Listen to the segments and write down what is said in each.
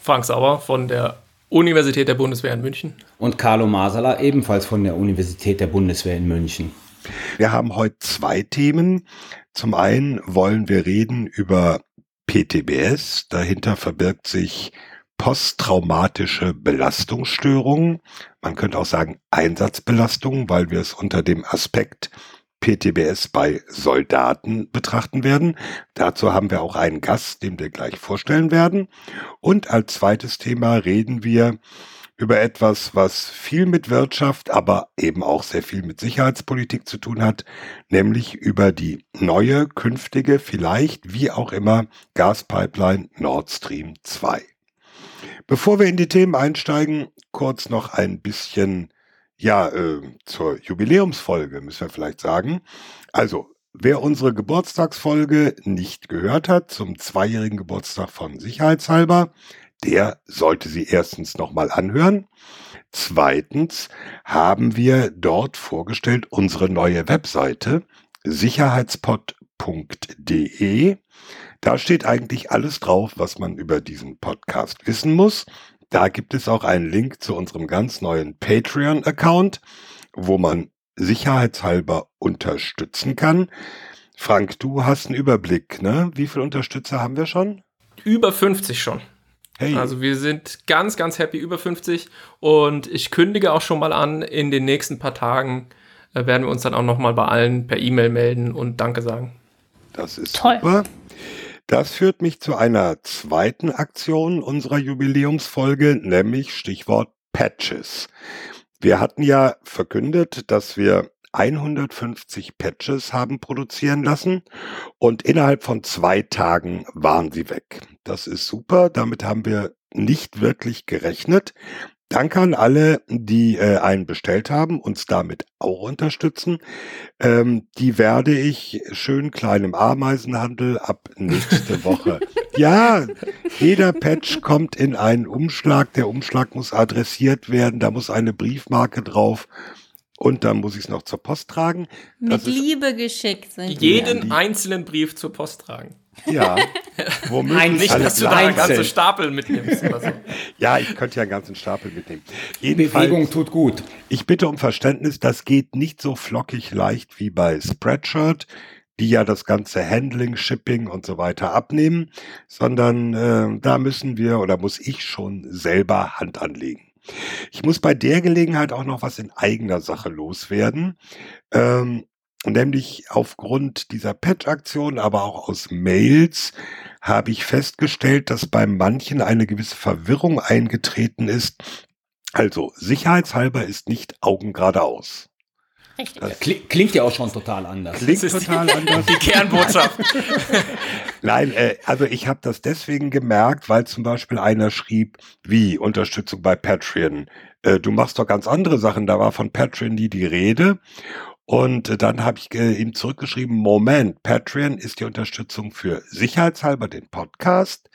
Frank Sauer von der Universität der Bundeswehr in München. Und Carlo Masala ebenfalls von der Universität der Bundeswehr in München. Wir haben heute zwei Themen. Zum einen wollen wir reden über PTBS. Dahinter verbirgt sich posttraumatische Belastungsstörungen. Man könnte auch sagen Einsatzbelastungen, weil wir es unter dem Aspekt PTBS bei Soldaten betrachten werden. Dazu haben wir auch einen Gast, den wir gleich vorstellen werden. Und als zweites Thema reden wir über etwas, was viel mit Wirtschaft, aber eben auch sehr viel mit Sicherheitspolitik zu tun hat, nämlich über die neue, künftige, vielleicht wie auch immer, Gaspipeline Nord Stream 2. Bevor wir in die Themen einsteigen, kurz noch ein bisschen, ja, äh, zur Jubiläumsfolge, müssen wir vielleicht sagen. Also, wer unsere Geburtstagsfolge nicht gehört hat, zum zweijährigen Geburtstag von Sicherheitshalber, der sollte sie erstens nochmal anhören. Zweitens haben wir dort vorgestellt unsere neue Webseite sicherheitspod.de. Da steht eigentlich alles drauf, was man über diesen Podcast wissen muss. Da gibt es auch einen Link zu unserem ganz neuen Patreon-Account, wo man sicherheitshalber unterstützen kann. Frank, du hast einen Überblick, ne? Wie viele Unterstützer haben wir schon? Über 50 schon. Hey. Also wir sind ganz, ganz happy über 50 und ich kündige auch schon mal an, in den nächsten paar Tagen äh, werden wir uns dann auch noch mal bei allen per E-Mail melden und Danke sagen. Das ist Toll. super. Das führt mich zu einer zweiten Aktion unserer Jubiläumsfolge, nämlich Stichwort Patches. Wir hatten ja verkündet, dass wir 150 Patches haben produzieren lassen und innerhalb von zwei Tagen waren sie weg. Das ist super, damit haben wir nicht wirklich gerechnet. Danke an alle, die äh, einen bestellt haben, uns damit auch unterstützen. Ähm, die werde ich schön kleinem Ameisenhandel ab nächste Woche. ja, jeder Patch kommt in einen Umschlag. Der Umschlag muss adressiert werden. Da muss eine Briefmarke drauf. Und dann muss ich es noch zur Post tragen. Das Mit Liebe geschickt sind. Jeden einzelnen Brief zur Post tragen. Ja, womöglich. Nicht, dass du da einen ganzen Stapel mitnimmst oder so. ja, ich könnte ja einen ganzen Stapel mitnehmen. Jedenfalls, Bewegung tut gut. Ich bitte um Verständnis, das geht nicht so flockig leicht wie bei Spreadshirt, die ja das ganze Handling, Shipping und so weiter abnehmen, sondern äh, da müssen wir oder muss ich schon selber Hand anlegen. Ich muss bei der Gelegenheit auch noch was in eigener Sache loswerden. Ähm, nämlich aufgrund dieser Patch-Aktion, aber auch aus Mails, habe ich festgestellt, dass bei manchen eine gewisse Verwirrung eingetreten ist. Also, sicherheitshalber ist nicht Augen geradeaus. Richtig. Klingt ja auch schon total anders. Klingt total anders. Die Kernbotschaft. Nein, äh, also ich habe das deswegen gemerkt, weil zum Beispiel einer schrieb, wie Unterstützung bei Patreon. Äh, du machst doch ganz andere Sachen. Da war von Patreon nie die Rede. Und dann habe ich äh, ihm zurückgeschrieben, Moment, Patreon ist die Unterstützung für sicherheitshalber den Podcast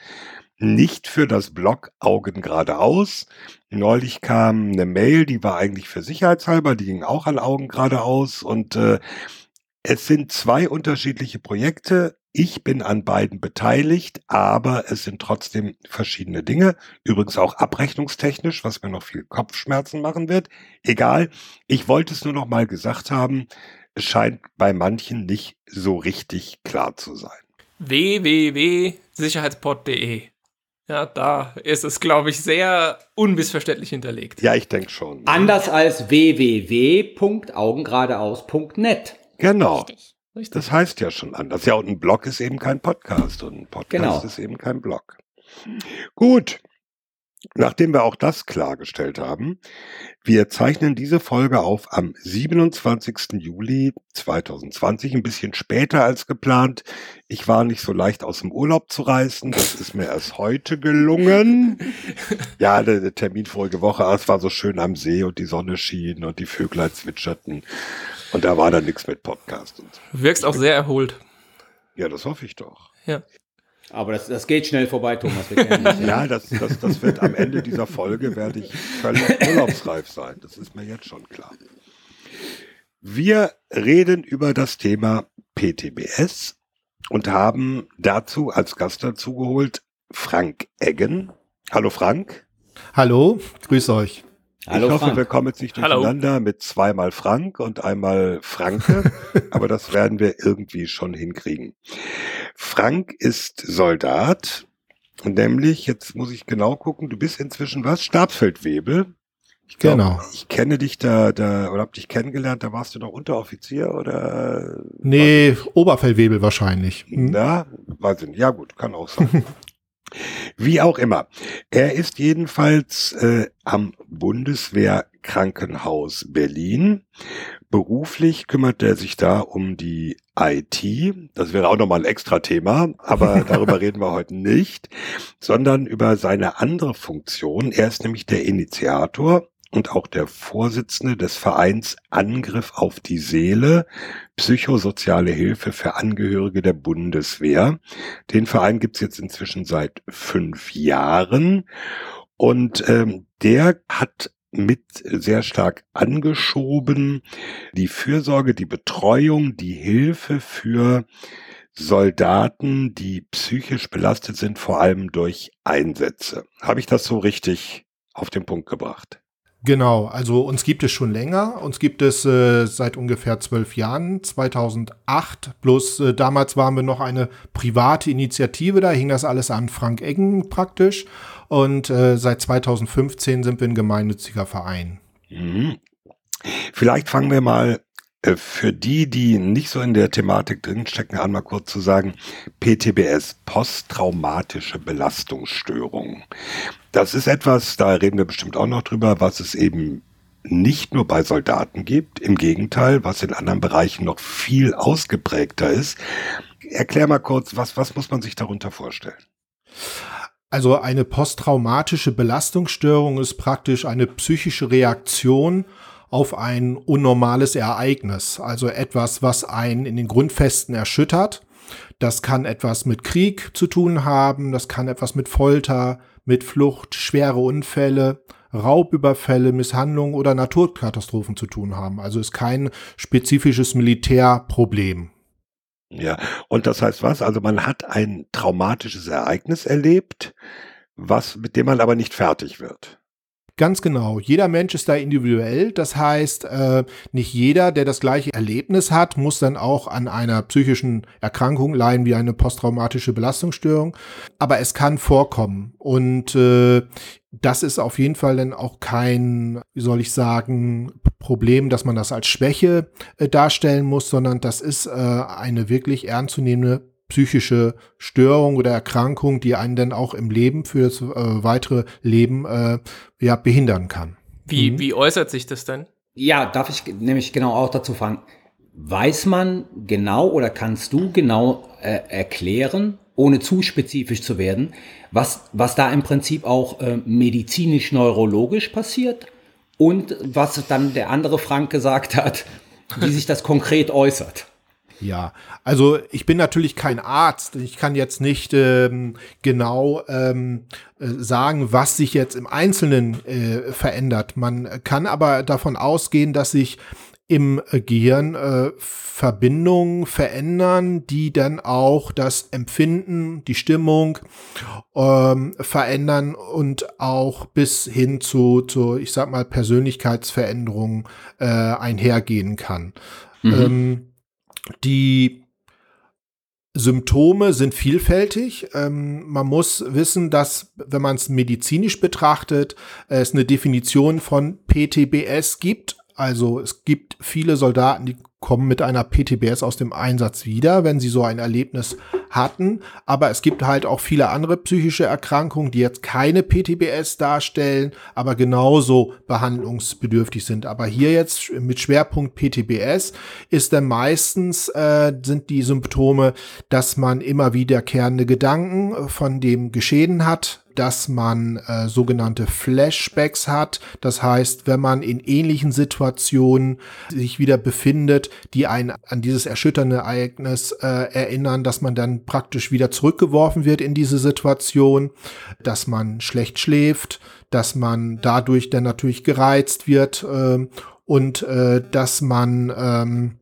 nicht für das Blog Augen geradeaus. Neulich kam eine Mail, die war eigentlich für sicherheitshalber, die ging auch an Augen geradeaus und äh, es sind zwei unterschiedliche Projekte. Ich bin an beiden beteiligt, aber es sind trotzdem verschiedene Dinge. Übrigens auch abrechnungstechnisch, was mir noch viel Kopfschmerzen machen wird. Egal. Ich wollte es nur noch mal gesagt haben. Es scheint bei manchen nicht so richtig klar zu sein. www.sicherheitspod.de ja, da ist es, glaube ich, sehr unmissverständlich hinterlegt. Ja, ich denke schon. Anders als www.augengeradeaus.net. Genau. Richtig. Richtig. Das heißt ja schon anders. Ja, und ein Blog ist eben kein Podcast und ein Podcast genau. ist eben kein Blog. Gut. Nachdem wir auch das klargestellt haben, wir zeichnen diese Folge auf am 27. Juli 2020, ein bisschen später als geplant. Ich war nicht so leicht aus dem Urlaub zu reißen, das ist mir erst heute gelungen. Ja, der, der Termin vorige Woche, es war so schön am See und die Sonne schien und die Vöglein zwitscherten und da war dann nichts mit Podcast. Und Du wirkst auch sehr erholt. Ja, das hoffe ich doch. Ja. Aber das, das geht schnell vorbei, Thomas. ja, das, das, das wird am Ende dieser Folge, werde ich völlig urlaubsreif sein. Das ist mir jetzt schon klar. Wir reden über das Thema PTBS und haben dazu als Gast dazu geholt Frank Eggen. Hallo Frank. Hallo, grüß euch. Hallo, ich hoffe, Frank. wir kommen jetzt nicht durcheinander Hallo. mit zweimal Frank und einmal Franke, aber das werden wir irgendwie schon hinkriegen. Frank ist Soldat, nämlich, jetzt muss ich genau gucken, du bist inzwischen was? Stabsfeldwebel. Ich glaub, genau. Ich kenne dich da, da, oder hab dich kennengelernt, da warst du noch Unteroffizier oder? Nee, Oberfeldwebel wahrscheinlich. Hm? Na, weiß ich nicht. Ja gut, kann auch sein. Wie auch immer. Er ist jedenfalls äh, am Bundeswehrkrankenhaus Berlin. Beruflich kümmert er sich da um die IT. Das wäre auch nochmal ein extra Thema, aber darüber reden wir heute nicht, sondern über seine andere Funktion. Er ist nämlich der Initiator und auch der Vorsitzende des Vereins Angriff auf die Seele, psychosoziale Hilfe für Angehörige der Bundeswehr. Den Verein gibt's jetzt inzwischen seit fünf Jahren und ähm, der hat mit sehr stark angeschoben die Fürsorge, die Betreuung, die Hilfe für Soldaten, die psychisch belastet sind, vor allem durch Einsätze. Habe ich das so richtig auf den Punkt gebracht? Genau, also uns gibt es schon länger. Uns gibt es äh, seit ungefähr zwölf Jahren, 2008. Bloß äh, damals waren wir noch eine private Initiative, da hing das alles an Frank Eggen praktisch. Und äh, seit 2015 sind wir ein gemeinnütziger Verein. Mhm. Vielleicht fangen wir mal äh, für die, die nicht so in der Thematik drinstecken, an mal kurz zu sagen, PTBS, posttraumatische Belastungsstörung. Das ist etwas, da reden wir bestimmt auch noch drüber, was es eben nicht nur bei Soldaten gibt, im Gegenteil, was in anderen Bereichen noch viel ausgeprägter ist. Erklär mal kurz, was, was muss man sich darunter vorstellen? Also eine posttraumatische Belastungsstörung ist praktisch eine psychische Reaktion auf ein unnormales Ereignis, also etwas, was einen in den Grundfesten erschüttert. Das kann etwas mit Krieg zu tun haben, das kann etwas mit Folter, mit Flucht, schwere Unfälle, Raubüberfälle, Misshandlungen oder Naturkatastrophen zu tun haben. Also ist kein spezifisches Militärproblem. Ja, und das heißt was? Also man hat ein traumatisches Ereignis erlebt, was, mit dem man aber nicht fertig wird. Ganz genau. Jeder Mensch ist da individuell. Das heißt, äh, nicht jeder, der das gleiche Erlebnis hat, muss dann auch an einer psychischen Erkrankung leiden wie eine posttraumatische Belastungsstörung. Aber es kann vorkommen. Und äh, das ist auf jeden Fall dann auch kein, wie soll ich sagen, Problem, dass man das als Schwäche äh, darstellen muss, sondern das ist äh, eine wirklich ernstzunehmende psychische Störung oder Erkrankung, die einen dann auch im Leben für das äh, weitere Leben äh, ja, behindern kann. Wie, mhm. wie äußert sich das denn? Ja, darf ich nämlich genau auch dazu fragen. Weiß man genau oder kannst du genau äh, erklären, ohne zu spezifisch zu werden, was, was da im Prinzip auch äh, medizinisch-neurologisch passiert und was dann der andere Frank gesagt hat, wie sich das konkret äußert? Ja, also ich bin natürlich kein Arzt. Ich kann jetzt nicht ähm, genau ähm, äh, sagen, was sich jetzt im Einzelnen äh, verändert. Man kann aber davon ausgehen, dass sich im Gehirn äh, Verbindungen verändern, die dann auch das Empfinden, die Stimmung ähm, verändern und auch bis hin zu, zu ich sag mal, Persönlichkeitsveränderungen äh, einhergehen kann. Mhm. Ähm, die Symptome sind vielfältig. Ähm, man muss wissen, dass, wenn man es medizinisch betrachtet, es eine Definition von PTBS gibt. Also es gibt viele Soldaten, die kommen mit einer PTBS aus dem Einsatz wieder, wenn sie so ein Erlebnis hatten. Aber es gibt halt auch viele andere psychische Erkrankungen, die jetzt keine PTBS darstellen, aber genauso behandlungsbedürftig sind. Aber hier jetzt mit Schwerpunkt PTBS ist dann meistens äh, sind die Symptome, dass man immer wiederkehrende Gedanken von dem Geschehen hat, dass man äh, sogenannte Flashbacks hat. Das heißt, wenn man in ähnlichen Situationen sich wieder befindet, die einen an dieses erschütternde Ereignis äh, erinnern, dass man dann praktisch wieder zurückgeworfen wird in diese Situation, dass man schlecht schläft, dass man dadurch dann natürlich gereizt wird äh, und äh, dass man ähm,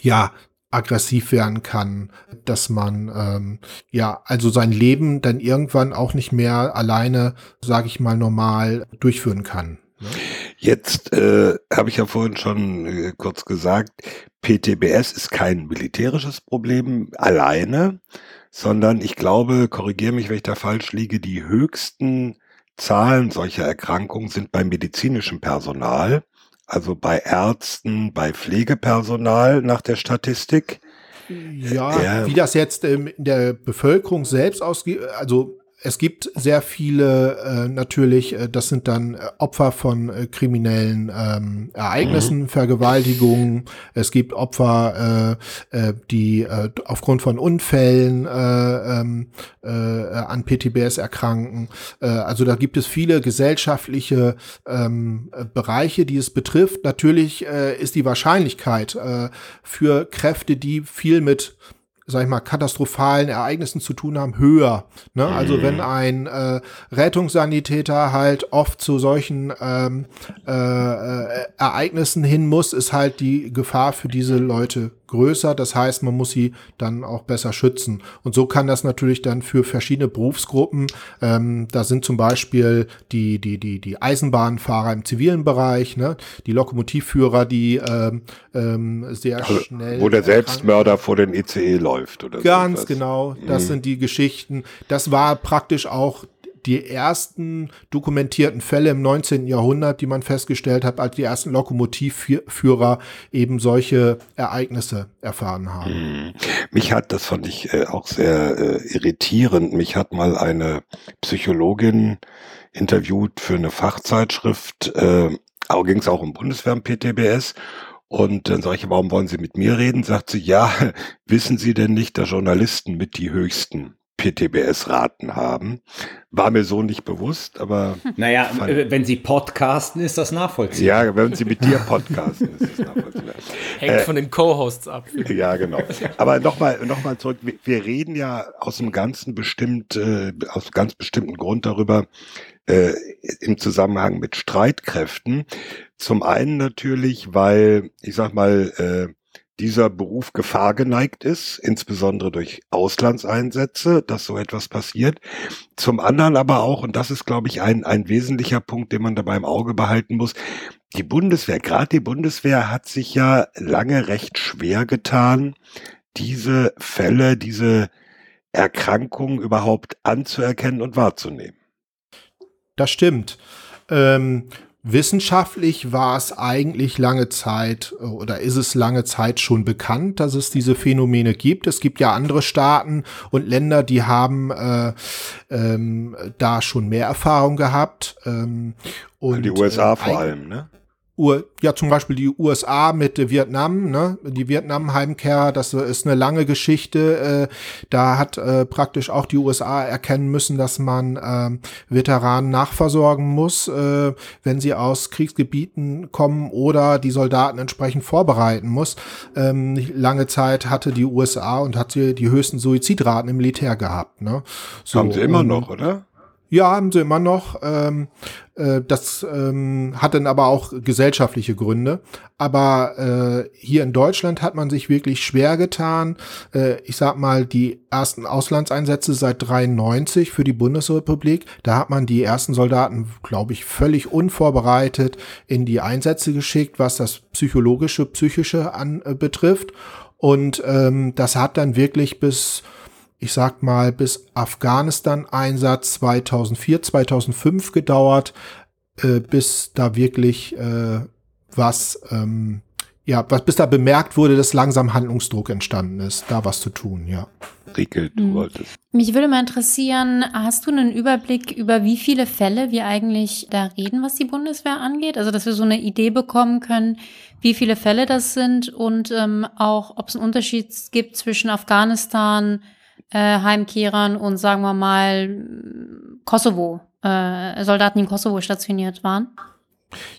ja aggressiv werden kann, dass man ähm, ja also sein Leben dann irgendwann auch nicht mehr alleine, sage ich mal, normal durchführen kann. Ne? Jetzt äh, habe ich ja vorhin schon äh, kurz gesagt, PTBS ist kein militärisches Problem alleine, sondern ich glaube, korrigiere mich, wenn ich da falsch liege, die höchsten Zahlen solcher Erkrankungen sind beim medizinischen Personal also bei Ärzten, bei Pflegepersonal nach der Statistik. Ja, ja. wie das jetzt ähm, in der Bevölkerung selbst ausgeht, also es gibt sehr viele äh, natürlich, äh, das sind dann äh, Opfer von äh, kriminellen ähm, Ereignissen, mhm. Vergewaltigungen. Es gibt Opfer, äh, äh, die äh, aufgrund von Unfällen äh, ähm, äh, an PTBS erkranken. Äh, also da gibt es viele gesellschaftliche ähm, Bereiche, die es betrifft. Natürlich äh, ist die Wahrscheinlichkeit äh, für Kräfte, die viel mit sag ich mal, katastrophalen Ereignissen zu tun haben, höher. Ne? Also wenn mhm. ein äh, Rettungssanitäter halt oft zu solchen ähm, äh, äh, Ereignissen hin muss, ist halt die Gefahr für diese Leute größer. Das heißt, man muss sie dann auch besser schützen. Und so kann das natürlich dann für verschiedene Berufsgruppen, ähm, da sind zum Beispiel die, die, die, die Eisenbahnfahrer im zivilen Bereich, ne? die Lokomotivführer, die ähm, ähm, sehr also, schnell. Wo der Selbstmörder vor den ECE läuft, oder? Ganz so genau. Das mhm. sind die Geschichten. Das war praktisch auch die ersten dokumentierten Fälle im 19. Jahrhundert, die man festgestellt hat, als die ersten Lokomotivführer eben solche Ereignisse erfahren haben. Hm. Mich hat, das fand ich äh, auch sehr äh, irritierend, mich hat mal eine Psychologin interviewt für eine Fachzeitschrift, äh, ging es auch um Bundeswehr und PTBS und dann sage ich, warum wollen Sie mit mir reden? Sagt sie, ja, wissen Sie denn nicht, dass Journalisten mit die höchsten PTBS-Raten haben. War mir so nicht bewusst, aber. Naja, wenn Sie podcasten, ist das nachvollziehbar. Ja, wenn Sie mit dir podcasten, ist das nachvollziehbar. Hängt äh, von den Co-Hosts ab. Ja, genau. Aber nochmal noch mal zurück. Wir, wir, reden ja aus einem ganzen bestimmt, äh, aus ganz bestimmten Grund darüber, äh, im Zusammenhang mit Streitkräften. Zum einen natürlich, weil, ich sag mal, äh, dieser Beruf Gefahr geneigt ist, insbesondere durch Auslandseinsätze, dass so etwas passiert. Zum anderen aber auch, und das ist, glaube ich, ein, ein wesentlicher Punkt, den man dabei im Auge behalten muss, die Bundeswehr, gerade die Bundeswehr hat sich ja lange recht schwer getan, diese Fälle, diese Erkrankungen überhaupt anzuerkennen und wahrzunehmen. Das stimmt. Ähm, Wissenschaftlich war es eigentlich lange Zeit oder ist es lange Zeit schon bekannt, dass es diese Phänomene gibt. Es gibt ja andere Staaten und Länder, die haben äh, ähm, da schon mehr Erfahrung gehabt. Ähm, und, die USA äh, vor allem, ne? Ja zum Beispiel die USA mit Vietnam, ne? die Vietnam-Heimkehr, das ist eine lange Geschichte. Äh, da hat äh, praktisch auch die USA erkennen müssen, dass man äh, Veteranen nachversorgen muss, äh, wenn sie aus Kriegsgebieten kommen oder die Soldaten entsprechend vorbereiten muss. Ähm, lange Zeit hatte die USA und hat sie die höchsten Suizidraten im Militär gehabt. Ne? So, Haben sie immer noch, oder? Ja, haben sie immer noch. Ähm, äh, das ähm, hat dann aber auch gesellschaftliche Gründe. Aber äh, hier in Deutschland hat man sich wirklich schwer getan. Äh, ich sag mal, die ersten Auslandseinsätze seit 93 für die Bundesrepublik, da hat man die ersten Soldaten, glaube ich, völlig unvorbereitet in die Einsätze geschickt, was das psychologische, psychische an, äh, betrifft. Und ähm, das hat dann wirklich bis ich sag mal, bis Afghanistan-Einsatz 2004, 2005 gedauert, äh, bis da wirklich äh, was ähm, ja, was bis da bemerkt wurde, dass langsam Handlungsdruck entstanden ist, da was zu tun, ja. Rickel, du mhm. wolltest. Mich würde mal interessieren, hast du einen Überblick über wie viele Fälle wir eigentlich da reden, was die Bundeswehr angeht? Also, dass wir so eine Idee bekommen können, wie viele Fälle das sind und ähm, auch, ob es einen Unterschied gibt zwischen Afghanistan, äh, Heimkehrern und sagen wir mal Kosovo, äh, Soldaten, im Kosovo stationiert waren?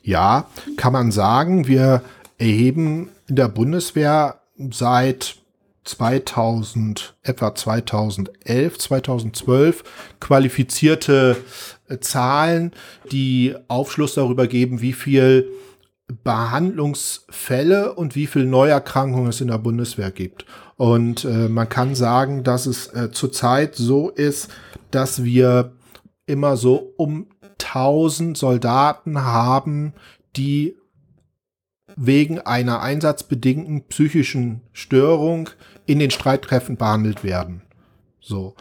Ja, kann man sagen. Wir erheben in der Bundeswehr seit 2000, etwa 2011, 2012 qualifizierte äh, Zahlen, die Aufschluss darüber geben, wie viel Behandlungsfälle und wie viel Neuerkrankungen es in der Bundeswehr gibt. Und äh, man kann sagen, dass es äh, zurzeit so ist, dass wir immer so um 1000 Soldaten haben, die wegen einer einsatzbedingten psychischen Störung in den Streitkräften behandelt werden. So.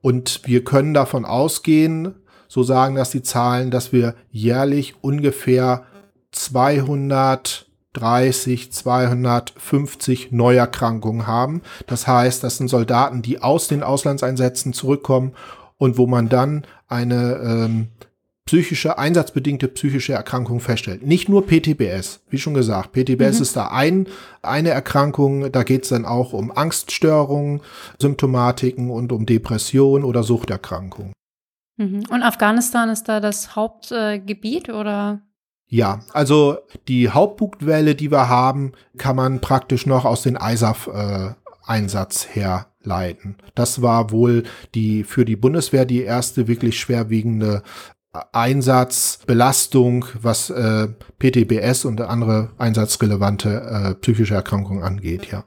Und wir können davon ausgehen, so sagen das die Zahlen, dass wir jährlich ungefähr 230, 250 Neuerkrankungen haben. Das heißt, das sind Soldaten, die aus den Auslandseinsätzen zurückkommen und wo man dann eine ähm, psychische, einsatzbedingte psychische Erkrankung feststellt. Nicht nur PTBS, wie schon gesagt. PTBS mhm. ist da ein, eine Erkrankung, da geht es dann auch um Angststörungen, Symptomatiken und um Depression oder Suchterkrankungen. Mhm. Und Afghanistan ist da das Hauptgebiet äh, oder? Ja, also die Hauptbugwelle, die wir haben, kann man praktisch noch aus den ISAF-Einsatz äh, herleiten. Das war wohl die für die Bundeswehr die erste wirklich schwerwiegende Einsatz, Belastung, was äh, PTBS und andere einsatzrelevante äh, psychische Erkrankungen angeht, ja.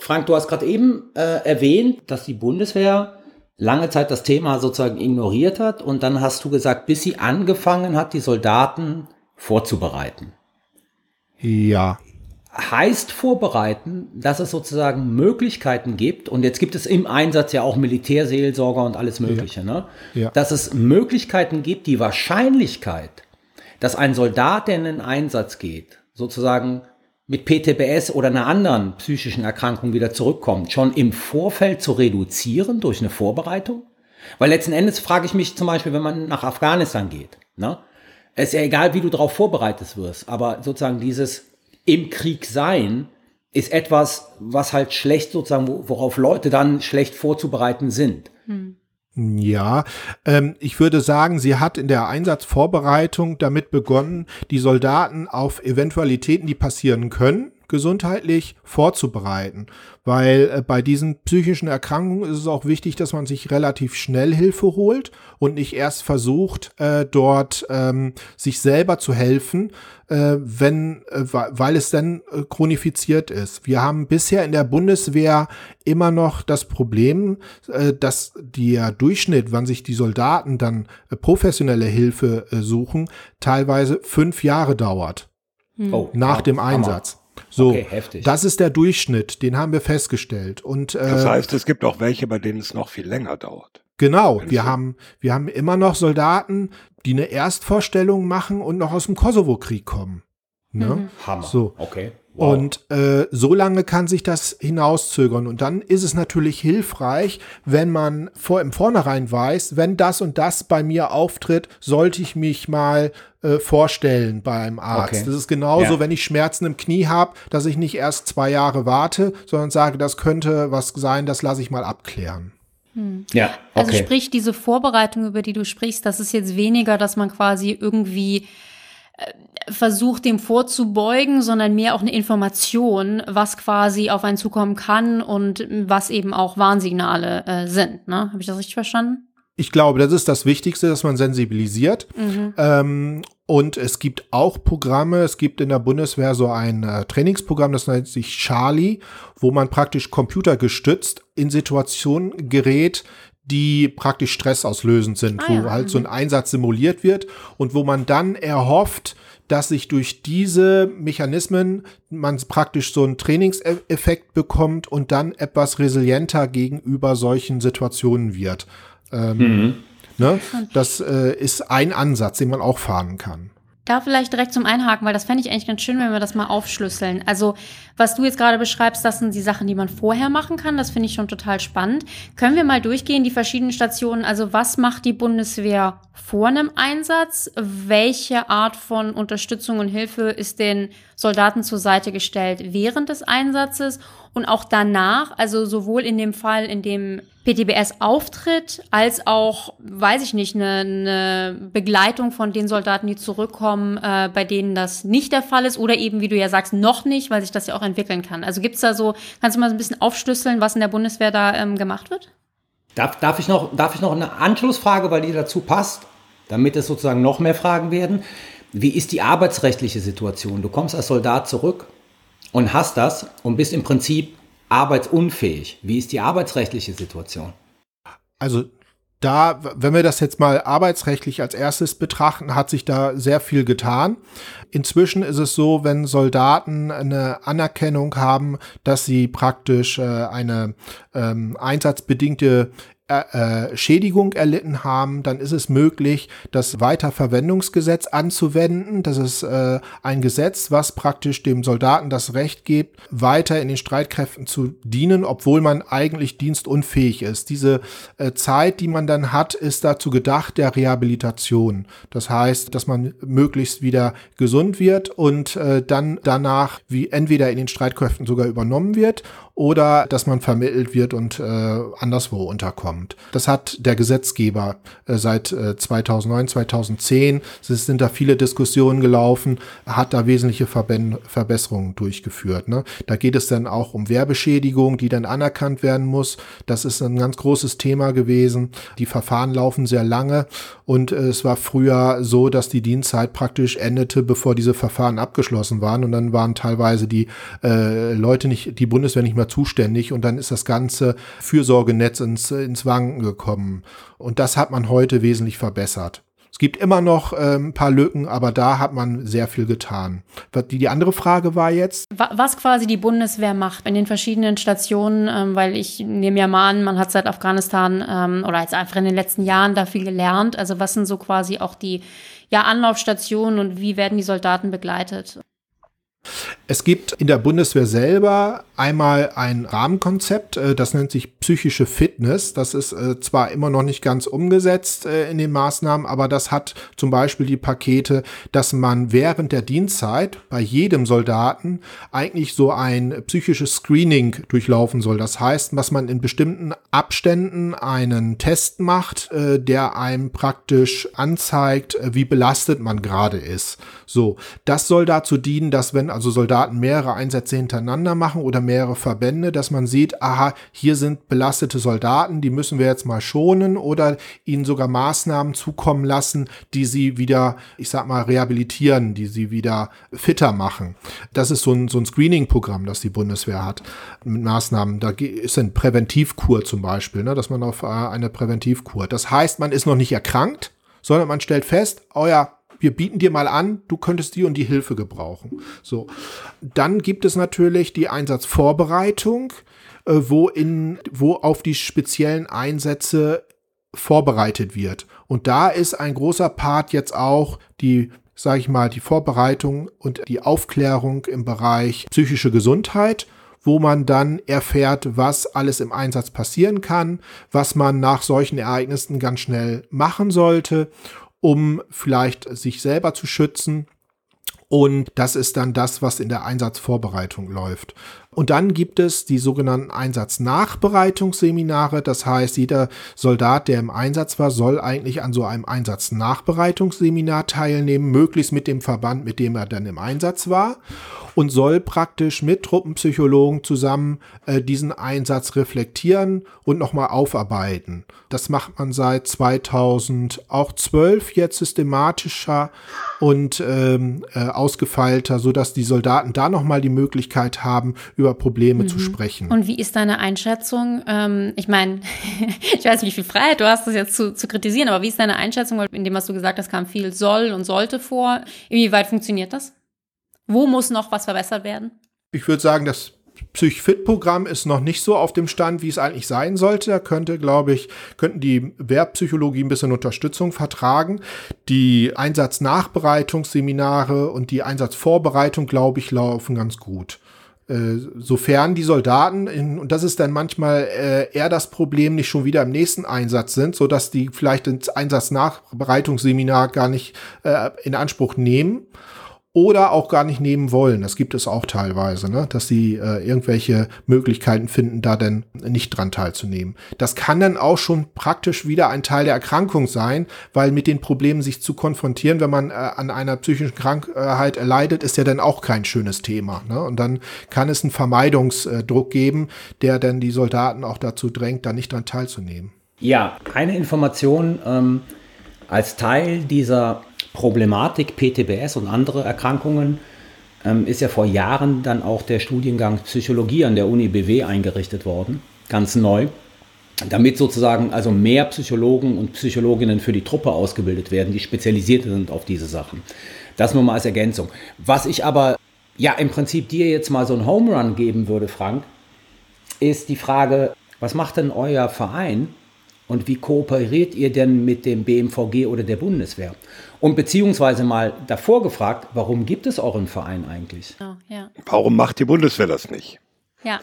Frank, du hast gerade eben äh, erwähnt, dass die Bundeswehr lange Zeit das Thema sozusagen ignoriert hat und dann hast du gesagt, bis sie angefangen hat, die Soldaten vorzubereiten. Ja heißt vorbereiten, dass es sozusagen Möglichkeiten gibt, und jetzt gibt es im Einsatz ja auch Militärseelsorger und alles Mögliche, ja. ne? Ja. dass es Möglichkeiten gibt, die Wahrscheinlichkeit, dass ein Soldat, der in den Einsatz geht, sozusagen mit PTBS oder einer anderen psychischen Erkrankung wieder zurückkommt, schon im Vorfeld zu reduzieren durch eine Vorbereitung? Weil letzten Endes frage ich mich zum Beispiel, wenn man nach Afghanistan geht, ne? Es ist ja egal, wie du darauf vorbereitet wirst, aber sozusagen dieses im Krieg sein ist etwas, was halt schlecht sozusagen, worauf Leute dann schlecht vorzubereiten sind. Hm. Ja, ähm, ich würde sagen, sie hat in der Einsatzvorbereitung damit begonnen, die Soldaten auf Eventualitäten, die passieren können, gesundheitlich vorzubereiten. Weil äh, bei diesen psychischen Erkrankungen ist es auch wichtig, dass man sich relativ schnell Hilfe holt und nicht erst versucht, äh, dort ähm, sich selber zu helfen, äh, wenn, äh, weil es dann äh, chronifiziert ist. Wir haben bisher in der Bundeswehr immer noch das Problem, äh, dass der Durchschnitt, wann sich die Soldaten dann äh, professionelle Hilfe äh, suchen, teilweise fünf Jahre dauert. Hm. Oh, nach dem Einsatz. So, okay, das ist der Durchschnitt, den haben wir festgestellt. Und, äh, das heißt, es gibt auch welche, bei denen es noch viel länger dauert. Genau, wir haben, wir haben immer noch Soldaten, die eine Erstvorstellung machen und noch aus dem Kosovo-Krieg kommen. Ne? Mhm. Hammer. So. Okay. Wow. Und äh, so lange kann sich das hinauszögern. Und dann ist es natürlich hilfreich, wenn man vor im Vornherein weiß, wenn das und das bei mir auftritt, sollte ich mich mal äh, vorstellen beim Arzt. Okay. Das ist genauso, ja. wenn ich Schmerzen im Knie habe, dass ich nicht erst zwei Jahre warte, sondern sage, das könnte was sein, das lasse ich mal abklären. Hm. Ja, also okay. Also sprich, diese Vorbereitung, über die du sprichst, das ist jetzt weniger, dass man quasi irgendwie äh, versucht, dem vorzubeugen, sondern mehr auch eine Information, was quasi auf einen zukommen kann und was eben auch Warnsignale äh, sind. Ne? Habe ich das richtig verstanden? Ich glaube, das ist das Wichtigste, dass man sensibilisiert. Mhm. Ähm, und es gibt auch Programme, es gibt in der Bundeswehr so ein äh, Trainingsprogramm, das nennt sich Charlie, wo man praktisch computergestützt in Situationen gerät, die praktisch stressauslösend sind, ah, wo ja. halt so ein mhm. Einsatz simuliert wird und wo man dann erhofft, dass sich durch diese Mechanismen man praktisch so einen Trainingseffekt bekommt und dann etwas resilienter gegenüber solchen Situationen wird. Ähm, mhm. ne? Das äh, ist ein Ansatz, den man auch fahren kann. Da vielleicht direkt zum Einhaken, weil das fände ich eigentlich ganz schön, wenn wir das mal aufschlüsseln. Also, was du jetzt gerade beschreibst, das sind die Sachen, die man vorher machen kann. Das finde ich schon total spannend. Können wir mal durchgehen, die verschiedenen Stationen? Also, was macht die Bundeswehr vor einem Einsatz? Welche Art von Unterstützung und Hilfe ist den Soldaten zur Seite gestellt während des Einsatzes? Und auch danach, also sowohl in dem Fall, in dem PTBS auftritt, als auch, weiß ich nicht, eine, eine Begleitung von den Soldaten, die zurückkommen, äh, bei denen das nicht der Fall ist oder eben, wie du ja sagst, noch nicht, weil sich das ja auch entwickeln kann. Also gibt's da so, kannst du mal so ein bisschen aufschlüsseln, was in der Bundeswehr da ähm, gemacht wird? Darf, darf, ich noch, darf ich noch eine Anschlussfrage, weil die dazu passt, damit es sozusagen noch mehr Fragen werden? Wie ist die arbeitsrechtliche Situation? Du kommst als Soldat zurück und hast das und bist im Prinzip arbeitsunfähig. Wie ist die arbeitsrechtliche Situation? Also da, wenn wir das jetzt mal arbeitsrechtlich als erstes betrachten, hat sich da sehr viel getan. Inzwischen ist es so, wenn Soldaten eine Anerkennung haben, dass sie praktisch äh, eine ähm, einsatzbedingte äh, Schädigung erlitten haben, dann ist es möglich, das Weiterverwendungsgesetz anzuwenden. Das ist äh, ein Gesetz, was praktisch dem Soldaten das Recht gibt, weiter in den Streitkräften zu dienen, obwohl man eigentlich dienstunfähig ist. Diese äh, Zeit, die man dann hat, ist dazu gedacht der Rehabilitation. Das heißt, dass man möglichst wieder gesund wird und äh, dann danach wie entweder in den Streitkräften sogar übernommen wird oder dass man vermittelt wird und äh, anderswo unterkommt. Das hat der Gesetzgeber äh, seit äh, 2009, 2010. Es sind da viele Diskussionen gelaufen, hat da wesentliche Verben Verbesserungen durchgeführt. Ne? Da geht es dann auch um Wehrbeschädigung, die dann anerkannt werden muss. Das ist ein ganz großes Thema gewesen. Die Verfahren laufen sehr lange und äh, es war früher so, dass die Dienstzeit praktisch endete, bevor diese Verfahren abgeschlossen waren und dann waren teilweise die äh, Leute nicht, die Bundeswehr nicht mehr zuständig und dann ist das ganze Fürsorgenetz ins, ins Wanken gekommen. Und das hat man heute wesentlich verbessert. Es gibt immer noch äh, ein paar Lücken, aber da hat man sehr viel getan. Die, die andere Frage war jetzt. Was quasi die Bundeswehr macht in den verschiedenen Stationen, ähm, weil ich nehme ja mal an, man hat seit Afghanistan ähm, oder jetzt einfach in den letzten Jahren da viel gelernt. Also was sind so quasi auch die ja, Anlaufstationen und wie werden die Soldaten begleitet? Es gibt in der Bundeswehr selber einmal ein Rahmenkonzept, äh, das nennt sich psychische Fitness. Das ist äh, zwar immer noch nicht ganz umgesetzt äh, in den Maßnahmen, aber das hat zum Beispiel die Pakete, dass man während der Dienstzeit bei jedem Soldaten eigentlich so ein psychisches Screening durchlaufen soll. Das heißt, dass man in bestimmten Abständen einen Test macht, der einem praktisch anzeigt, wie belastet man gerade ist. So, das soll dazu dienen, dass wenn also Soldaten mehrere Einsätze hintereinander machen oder mehrere Verbände, dass man sieht, aha, hier sind belastete Soldaten, die müssen wir jetzt mal schonen oder ihnen sogar Maßnahmen zukommen lassen, die sie wieder, ich sag mal, rehabilitieren, die sie wieder fitter machen. Das ist so ein, so ein Screening-Programm, das die Bundeswehr hat mit Maßnahmen. Da ist ein Präventivkur zum Beispiel, ne, dass man auf äh, eine Präventivkur. Das heißt, man ist noch nicht erkrankt, sondern man stellt fest, oh ja, wir bieten dir mal an, du könntest die und die Hilfe gebrauchen. So. Dann gibt es natürlich die Einsatzvorbereitung, äh, wo in, wo auf die speziellen Einsätze vorbereitet wird. Und da ist ein großer Part jetzt auch die sage ich mal, die Vorbereitung und die Aufklärung im Bereich psychische Gesundheit, wo man dann erfährt, was alles im Einsatz passieren kann, was man nach solchen Ereignissen ganz schnell machen sollte um vielleicht sich selber zu schützen. Und das ist dann das, was in der Einsatzvorbereitung läuft. Und dann gibt es die sogenannten Einsatznachbereitungsseminare. Das heißt, jeder Soldat, der im Einsatz war, soll eigentlich an so einem Einsatznachbereitungsseminar teilnehmen, möglichst mit dem Verband, mit dem er dann im Einsatz war und soll praktisch mit Truppenpsychologen zusammen äh, diesen Einsatz reflektieren und nochmal aufarbeiten. Das macht man seit 2012 jetzt systematischer und ähm, äh, ausgefeilter, sodass die Soldaten da nochmal die Möglichkeit haben, über Probleme mhm. zu sprechen. Und wie ist deine Einschätzung? Ähm, ich meine, ich weiß nicht, wie viel Freiheit du hast, das jetzt zu, zu kritisieren, aber wie ist deine Einschätzung? Weil in dem, was du gesagt hast, kam viel soll und sollte vor. Inwieweit funktioniert das? Wo muss noch was verbessert werden? Ich würde sagen, das Psych-Fit-Programm ist noch nicht so auf dem Stand, wie es eigentlich sein sollte. Da könnte, glaube ich, könnten die Wehrpsychologie ein bisschen Unterstützung vertragen. Die Einsatznachbereitungsseminare und die Einsatzvorbereitung, glaube ich, laufen ganz gut. Äh, sofern die Soldaten, in, und das ist dann manchmal äh, eher das Problem, nicht schon wieder im nächsten Einsatz sind, so dass die vielleicht ins Einsatznachbereitungsseminar gar nicht äh, in Anspruch nehmen oder auch gar nicht nehmen wollen. Das gibt es auch teilweise, ne? dass sie äh, irgendwelche Möglichkeiten finden, da denn nicht dran teilzunehmen. Das kann dann auch schon praktisch wieder ein Teil der Erkrankung sein, weil mit den Problemen sich zu konfrontieren, wenn man äh, an einer psychischen Krankheit erleidet, ist ja dann auch kein schönes Thema. Ne? Und dann kann es einen Vermeidungsdruck geben, der dann die Soldaten auch dazu drängt, da nicht dran teilzunehmen. Ja, eine Information ähm, als Teil dieser Problematik PTBS und andere Erkrankungen ähm, ist ja vor Jahren dann auch der Studiengang Psychologie an der Uni BW eingerichtet worden, ganz neu, damit sozusagen also mehr Psychologen und Psychologinnen für die Truppe ausgebildet werden, die spezialisiert sind auf diese Sachen. Das nur mal als Ergänzung. Was ich aber ja im Prinzip dir jetzt mal so ein Home Run geben würde, Frank, ist die Frage, was macht denn euer Verein und wie kooperiert ihr denn mit dem BMVG oder der Bundeswehr? Und beziehungsweise mal davor gefragt, warum gibt es euren Verein eigentlich? Oh, ja. Warum macht die Bundeswehr das nicht? Ja.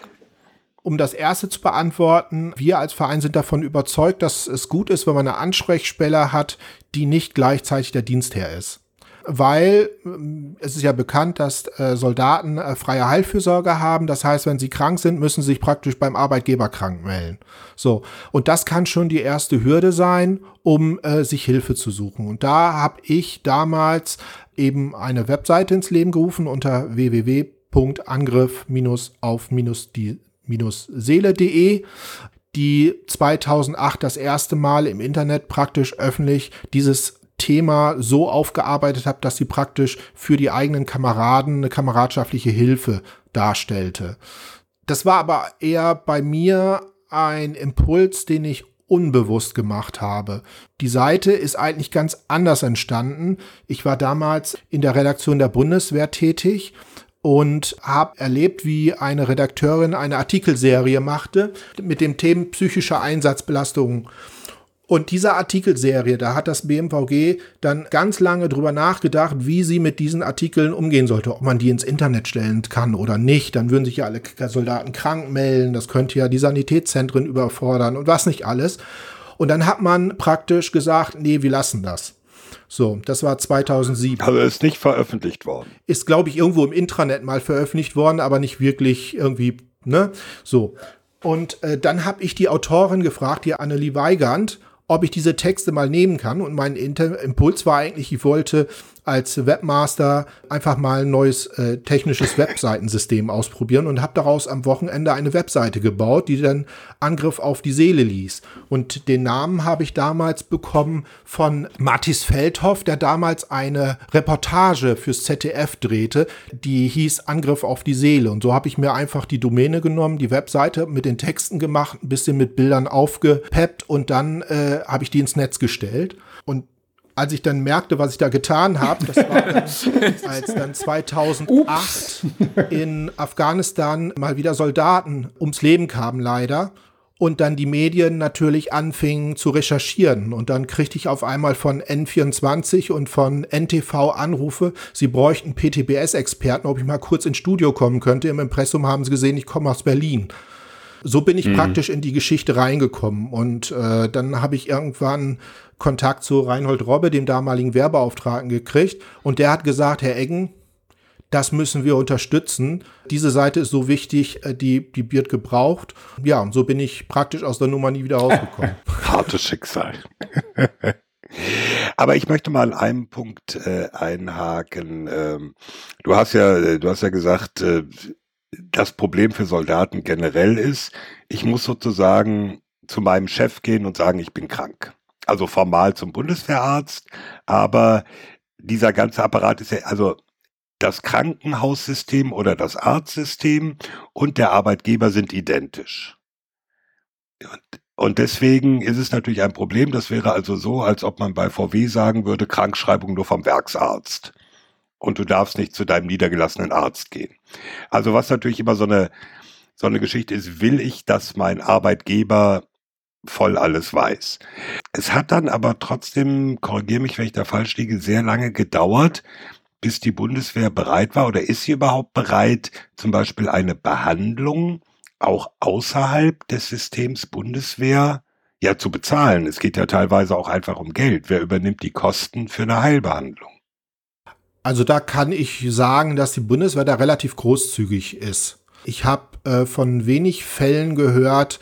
Um das erste zu beantworten, wir als Verein sind davon überzeugt, dass es gut ist, wenn man eine Ansprechstelle hat, die nicht gleichzeitig der Dienstherr ist weil ähm, es ist ja bekannt, dass äh, Soldaten äh, freie Heilfürsorge haben. Das heißt, wenn sie krank sind, müssen sie sich praktisch beim Arbeitgeber krank melden. So. Und das kann schon die erste Hürde sein, um äh, sich Hilfe zu suchen. Und da habe ich damals eben eine Webseite ins Leben gerufen unter www.angriff-auf-die-seele.de die 2008 das erste Mal im Internet praktisch öffentlich dieses Thema so aufgearbeitet habe, dass sie praktisch für die eigenen Kameraden eine kameradschaftliche Hilfe darstellte. Das war aber eher bei mir ein Impuls, den ich unbewusst gemacht habe. Die Seite ist eigentlich ganz anders entstanden. Ich war damals in der Redaktion der Bundeswehr tätig und habe erlebt, wie eine Redakteurin eine Artikelserie machte mit dem Thema psychische Einsatzbelastung. Und diese Artikelserie, da hat das BMVG dann ganz lange drüber nachgedacht, wie sie mit diesen Artikeln umgehen sollte, ob man die ins Internet stellen kann oder nicht. Dann würden sich ja alle Soldaten krank melden, das könnte ja die Sanitätszentren überfordern und was nicht alles. Und dann hat man praktisch gesagt, nee, wir lassen das. So, das war 2007. Also ist nicht veröffentlicht worden. Ist, glaube ich, irgendwo im Intranet mal veröffentlicht worden, aber nicht wirklich irgendwie, ne? So. Und äh, dann habe ich die Autorin gefragt, die Annelie Weigand, ob ich diese Texte mal nehmen kann. Und mein Inter Impuls war eigentlich, ich wollte als Webmaster einfach mal ein neues äh, technisches Webseitensystem ausprobieren und habe daraus am Wochenende eine Webseite gebaut, die dann Angriff auf die Seele ließ. Und den Namen habe ich damals bekommen von Mathis Feldhoff, der damals eine Reportage fürs ZDF drehte, die hieß Angriff auf die Seele. Und so habe ich mir einfach die Domäne genommen, die Webseite mit den Texten gemacht, ein bisschen mit Bildern aufgepeppt und dann äh, habe ich die ins Netz gestellt. Als ich dann merkte, was ich da getan habe, das war dann, als dann 2008 Ups. in Afghanistan mal wieder Soldaten ums Leben kamen, leider. Und dann die Medien natürlich anfingen zu recherchieren. Und dann kriegte ich auf einmal von N24 und von NTV Anrufe, sie bräuchten PTBS-Experten, ob ich mal kurz ins Studio kommen könnte. Im Impressum haben sie gesehen, ich komme aus Berlin. So bin ich mhm. praktisch in die Geschichte reingekommen. Und äh, dann habe ich irgendwann Kontakt zu Reinhold Robbe, dem damaligen Werbeauftragten, gekriegt. Und der hat gesagt, Herr Eggen, das müssen wir unterstützen. Diese Seite ist so wichtig, äh, die, die wird gebraucht. Ja, und so bin ich praktisch aus der Nummer nie wieder rausgekommen. Hartes Schicksal. Aber ich möchte mal an einem Punkt äh, einhaken. Ähm, du hast ja, äh, du hast ja gesagt, äh, das Problem für Soldaten generell ist, ich muss sozusagen zu meinem Chef gehen und sagen, ich bin krank also formal zum Bundeswehrarzt, aber dieser ganze Apparat ist ja, also das Krankenhaussystem oder das Arztsystem und der Arbeitgeber sind identisch. Und, und deswegen ist es natürlich ein Problem. Das wäre also so, als ob man bei VW sagen würde, Krankschreibung nur vom Werksarzt. Und du darfst nicht zu deinem niedergelassenen Arzt gehen. Also was natürlich immer so eine so eine Geschichte ist, will ich, dass mein Arbeitgeber voll alles weiß. Es hat dann aber trotzdem, korrigiere mich, wenn ich da falsch liege, sehr lange gedauert, bis die Bundeswehr bereit war oder ist sie überhaupt bereit, zum Beispiel eine Behandlung auch außerhalb des Systems Bundeswehr ja zu bezahlen. Es geht ja teilweise auch einfach um Geld. Wer übernimmt die Kosten für eine Heilbehandlung? Also da kann ich sagen, dass die Bundeswehr da relativ großzügig ist. Ich habe äh, von wenig Fällen gehört,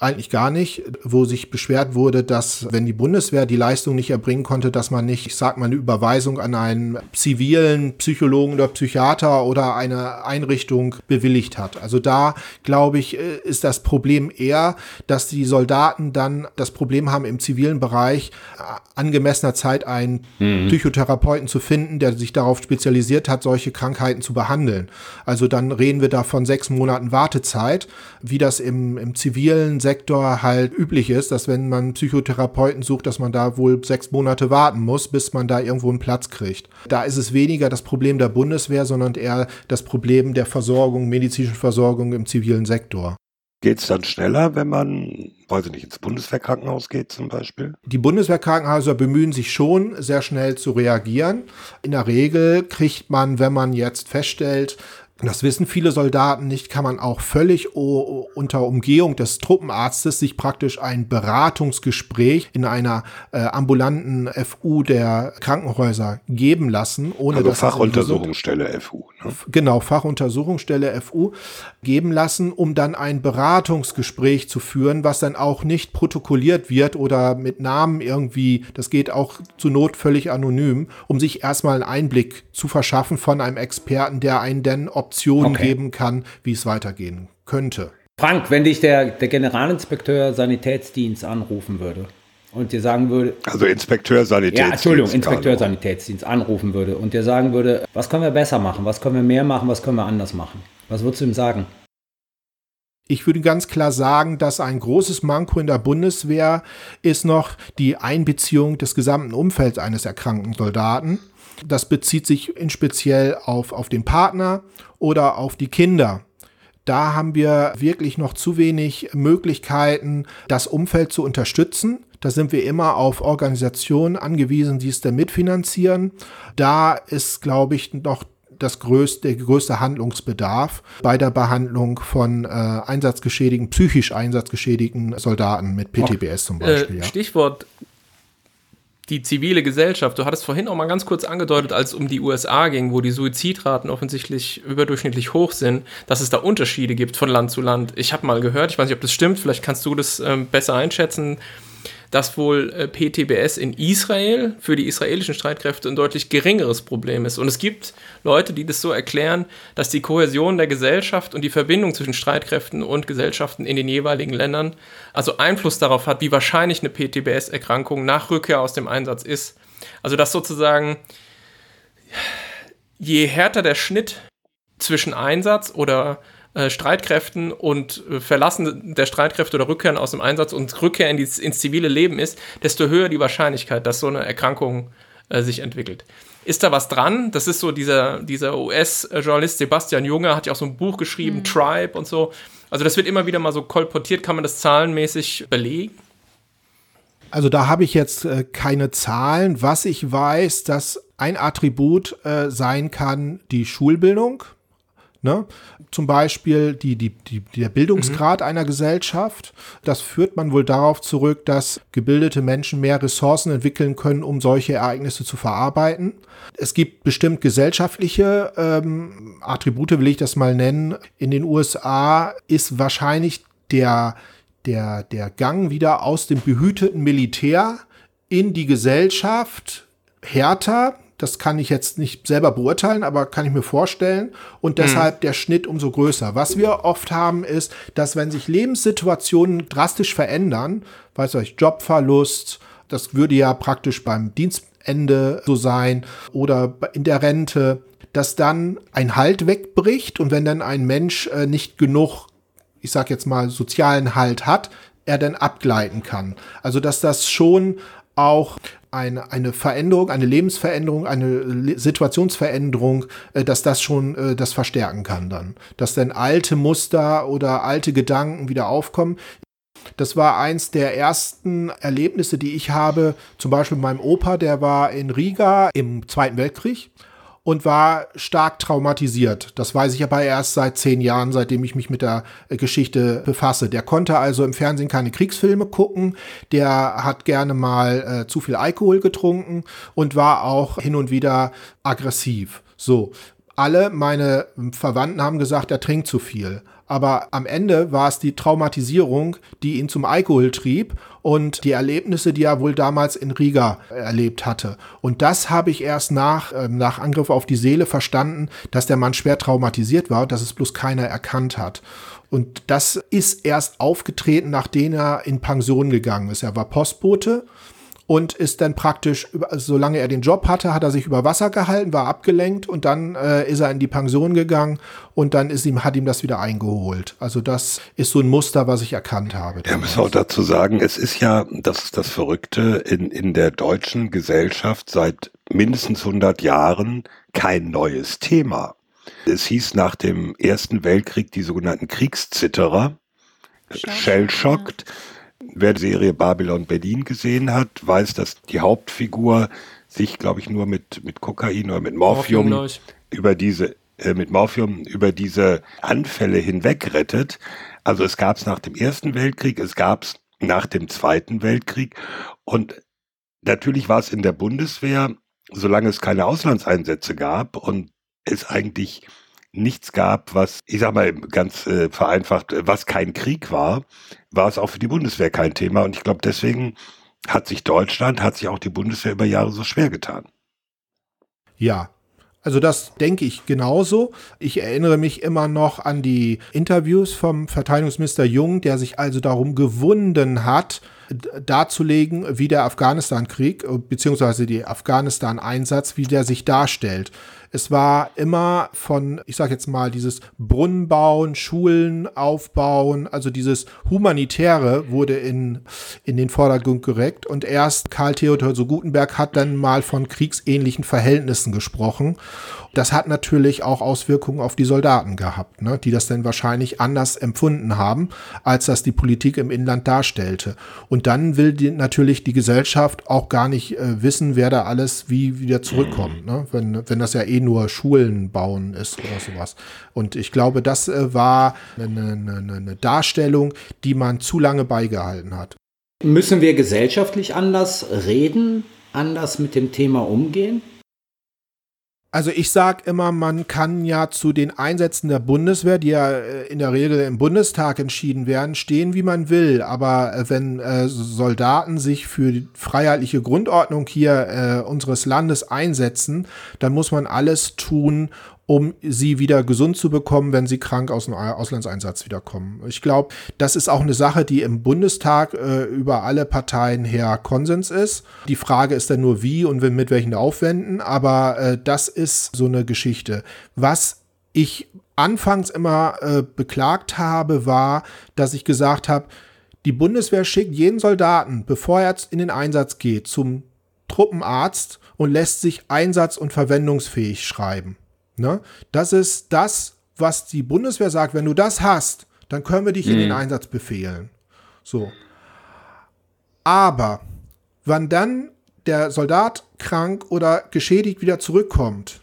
eigentlich gar nicht, wo sich beschwert wurde, dass wenn die Bundeswehr die Leistung nicht erbringen konnte, dass man nicht, ich sag mal, eine Überweisung an einen zivilen Psychologen oder Psychiater oder eine Einrichtung bewilligt hat. Also da, glaube ich, äh, ist das Problem eher, dass die Soldaten dann das Problem haben, im zivilen Bereich äh, angemessener Zeit einen mhm. Psychotherapeuten zu finden, der sich darauf spezialisiert hat, solche Krankheiten zu behandeln. Also dann reden wir da von sechs Monaten Wartezeit, wie das im, im zivilen Sektor halt üblich ist, dass wenn man Psychotherapeuten sucht, dass man da wohl sechs Monate warten muss, bis man da irgendwo einen Platz kriegt. Da ist es weniger das Problem der Bundeswehr, sondern eher das Problem der Versorgung, medizinischen Versorgung im zivilen Sektor. Geht es dann schneller, wenn man, weiß ich nicht, ins Bundeswehrkrankenhaus geht zum Beispiel? Die Bundeswehrkrankenhäuser bemühen sich schon, sehr schnell zu reagieren. In der Regel kriegt man, wenn man jetzt feststellt, das wissen viele Soldaten nicht, kann man auch völlig unter Umgehung des Truppenarztes sich praktisch ein Beratungsgespräch in einer äh, ambulanten FU der Krankenhäuser geben lassen, ohne also dass Fachuntersuchungsstelle FU. Ne? Genau, Fachuntersuchungsstelle FU geben lassen, um dann ein Beratungsgespräch zu führen, was dann auch nicht protokolliert wird oder mit Namen irgendwie, das geht auch zur Not völlig anonym, um sich erstmal einen Einblick zu verschaffen von einem Experten, der einen denn Optionen okay. geben kann, wie es weitergehen könnte. Frank, wenn dich der, der Generalinspekteur Sanitätsdienst anrufen würde und dir sagen würde. Also Inspekteur Sanitätsdienst. Ja, Entschuldigung, Inspekteur Sanitätsdienst anrufen würde und dir sagen würde, was können wir besser machen, was können wir mehr machen, was können wir anders machen. Was würdest du ihm sagen? Ich würde ganz klar sagen, dass ein großes Manko in der Bundeswehr ist noch die Einbeziehung des gesamten Umfelds eines erkrankten Soldaten. Das bezieht sich in speziell auf, auf den Partner oder auf die Kinder. Da haben wir wirklich noch zu wenig Möglichkeiten, das Umfeld zu unterstützen. Da sind wir immer auf Organisationen angewiesen, die es dann mitfinanzieren. Da ist, glaube ich, noch das größte, der größte Handlungsbedarf bei der Behandlung von äh, einsatzgeschädigten, psychisch einsatzgeschädigten Soldaten mit PTBS zum Beispiel. Äh, ja. Stichwort die zivile Gesellschaft. Du hattest vorhin auch mal ganz kurz angedeutet, als es um die USA ging, wo die Suizidraten offensichtlich überdurchschnittlich hoch sind, dass es da Unterschiede gibt von Land zu Land. Ich habe mal gehört, ich weiß nicht, ob das stimmt, vielleicht kannst du das ähm, besser einschätzen, dass wohl äh, PTBS in Israel für die israelischen Streitkräfte ein deutlich geringeres Problem ist. Und es gibt Leute, die das so erklären, dass die Kohäsion der Gesellschaft und die Verbindung zwischen Streitkräften und Gesellschaften in den jeweiligen Ländern also Einfluss darauf hat, wie wahrscheinlich eine PTBS-Erkrankung nach Rückkehr aus dem Einsatz ist. Also dass sozusagen je härter der Schnitt zwischen Einsatz oder äh, Streitkräften und äh, Verlassen der Streitkräfte oder Rückkehren aus dem Einsatz und Rückkehr in die, ins zivile Leben ist, desto höher die Wahrscheinlichkeit, dass so eine Erkrankung äh, sich entwickelt. Ist da was dran? Das ist so dieser, dieser US-Journalist Sebastian Junge hat ja auch so ein Buch geschrieben, mhm. Tribe und so. Also das wird immer wieder mal so kolportiert. Kann man das zahlenmäßig belegen? Also da habe ich jetzt äh, keine Zahlen. Was ich weiß, dass ein Attribut äh, sein kann, die Schulbildung. Ne? Zum Beispiel die, die, die, der Bildungsgrad mhm. einer Gesellschaft. Das führt man wohl darauf zurück, dass gebildete Menschen mehr Ressourcen entwickeln können, um solche Ereignisse zu verarbeiten. Es gibt bestimmt gesellschaftliche ähm, Attribute, will ich das mal nennen. In den USA ist wahrscheinlich der, der, der Gang wieder aus dem behüteten Militär in die Gesellschaft härter das kann ich jetzt nicht selber beurteilen, aber kann ich mir vorstellen. Und deshalb mhm. der Schnitt umso größer. Was wir oft haben, ist, dass wenn sich Lebenssituationen drastisch verändern, weiß euch, Jobverlust, das würde ja praktisch beim Dienstende so sein oder in der Rente, dass dann ein Halt wegbricht und wenn dann ein Mensch äh, nicht genug, ich sag jetzt mal, sozialen Halt hat, er dann abgleiten kann. Also dass das schon auch eine, eine Veränderung, eine Lebensveränderung, eine Situationsveränderung, äh, dass das schon äh, das verstärken kann dann. Dass dann alte Muster oder alte Gedanken wieder aufkommen. Das war eins der ersten Erlebnisse, die ich habe. Zum Beispiel meinem Opa, der war in Riga im Zweiten Weltkrieg und war stark traumatisiert. Das weiß ich aber erst seit zehn Jahren, seitdem ich mich mit der äh, Geschichte befasse. Der konnte also im Fernsehen keine Kriegsfilme gucken, der hat gerne mal äh, zu viel Alkohol getrunken und war auch hin und wieder aggressiv. So, alle meine Verwandten haben gesagt, er trinkt zu viel. Aber am Ende war es die Traumatisierung, die ihn zum Alkohol trieb und die Erlebnisse, die er wohl damals in Riga erlebt hatte. Und das habe ich erst nach, äh, nach Angriff auf die Seele verstanden, dass der Mann schwer traumatisiert war dass es bloß keiner erkannt hat. Und das ist erst aufgetreten, nachdem er in Pension gegangen ist. Er war Postbote und ist dann praktisch, also solange er den Job hatte, hat er sich über Wasser gehalten, war abgelenkt und dann äh, ist er in die Pension gegangen und dann ist ihm, hat ihm das wieder eingeholt. Also das ist so ein Muster, was ich erkannt habe. Ja, muss auch dazu sagen, es ist ja, das ist das Verrückte, in, in der deutschen Gesellschaft seit mindestens 100 Jahren kein neues Thema. Es hieß nach dem Ersten Weltkrieg die sogenannten Kriegszitterer, Shell-Shocked. Wer die Serie Babylon Berlin gesehen hat, weiß, dass die Hauptfigur sich, glaube ich, nur mit, mit Kokain oder mit Morphium, Morphium über diese, äh, mit Morphium über diese Anfälle hinweg rettet. Also es gab es nach dem Ersten Weltkrieg, es gab es nach dem Zweiten Weltkrieg und natürlich war es in der Bundeswehr, solange es keine Auslandseinsätze gab und es eigentlich nichts gab, was, ich sag mal ganz äh, vereinfacht, was kein Krieg war, war es auch für die Bundeswehr kein Thema. Und ich glaube, deswegen hat sich Deutschland, hat sich auch die Bundeswehr über Jahre so schwer getan. Ja, also das denke ich genauso. Ich erinnere mich immer noch an die Interviews vom Verteidigungsminister Jung, der sich also darum gewunden hat, darzulegen, wie der Afghanistan-Krieg bzw. die Afghanistan-Einsatz, wie der sich darstellt. Es war immer von, ich sage jetzt mal, dieses Brunnen bauen, Schulen aufbauen, also dieses Humanitäre wurde in, in den Vordergrund gerückt. Und erst Karl Theodor so Gutenberg hat dann mal von kriegsähnlichen Verhältnissen gesprochen. Das hat natürlich auch Auswirkungen auf die Soldaten gehabt, ne, die das dann wahrscheinlich anders empfunden haben, als das die Politik im Inland darstellte. Und dann will die, natürlich die Gesellschaft auch gar nicht äh, wissen, wer da alles wie wieder zurückkommt, ne, wenn, wenn das ja eh nur Schulen bauen ist oder sowas. Und ich glaube, das äh, war eine, eine, eine Darstellung, die man zu lange beigehalten hat. Müssen wir gesellschaftlich anders reden, anders mit dem Thema umgehen? Also ich sage immer, man kann ja zu den Einsätzen der Bundeswehr, die ja äh, in der Regel im Bundestag entschieden werden, stehen, wie man will. Aber äh, wenn äh, Soldaten sich für die freiheitliche Grundordnung hier äh, unseres Landes einsetzen, dann muss man alles tun, um sie wieder gesund zu bekommen, wenn sie krank aus dem Auslandseinsatz wiederkommen. Ich glaube, das ist auch eine Sache, die im Bundestag äh, über alle Parteien her Konsens ist. Die Frage ist dann nur, wie und mit welchen Aufwänden, aber äh, das ist so eine Geschichte. Was ich anfangs immer äh, beklagt habe, war, dass ich gesagt habe, die Bundeswehr schickt jeden Soldaten, bevor er in den Einsatz geht, zum Truppenarzt und lässt sich einsatz- und verwendungsfähig schreiben. Ne? Das ist das, was die Bundeswehr sagt. Wenn du das hast, dann können wir dich mhm. in den mhm. Einsatz befehlen. So. Aber wann dann der Soldat krank oder geschädigt wieder zurückkommt,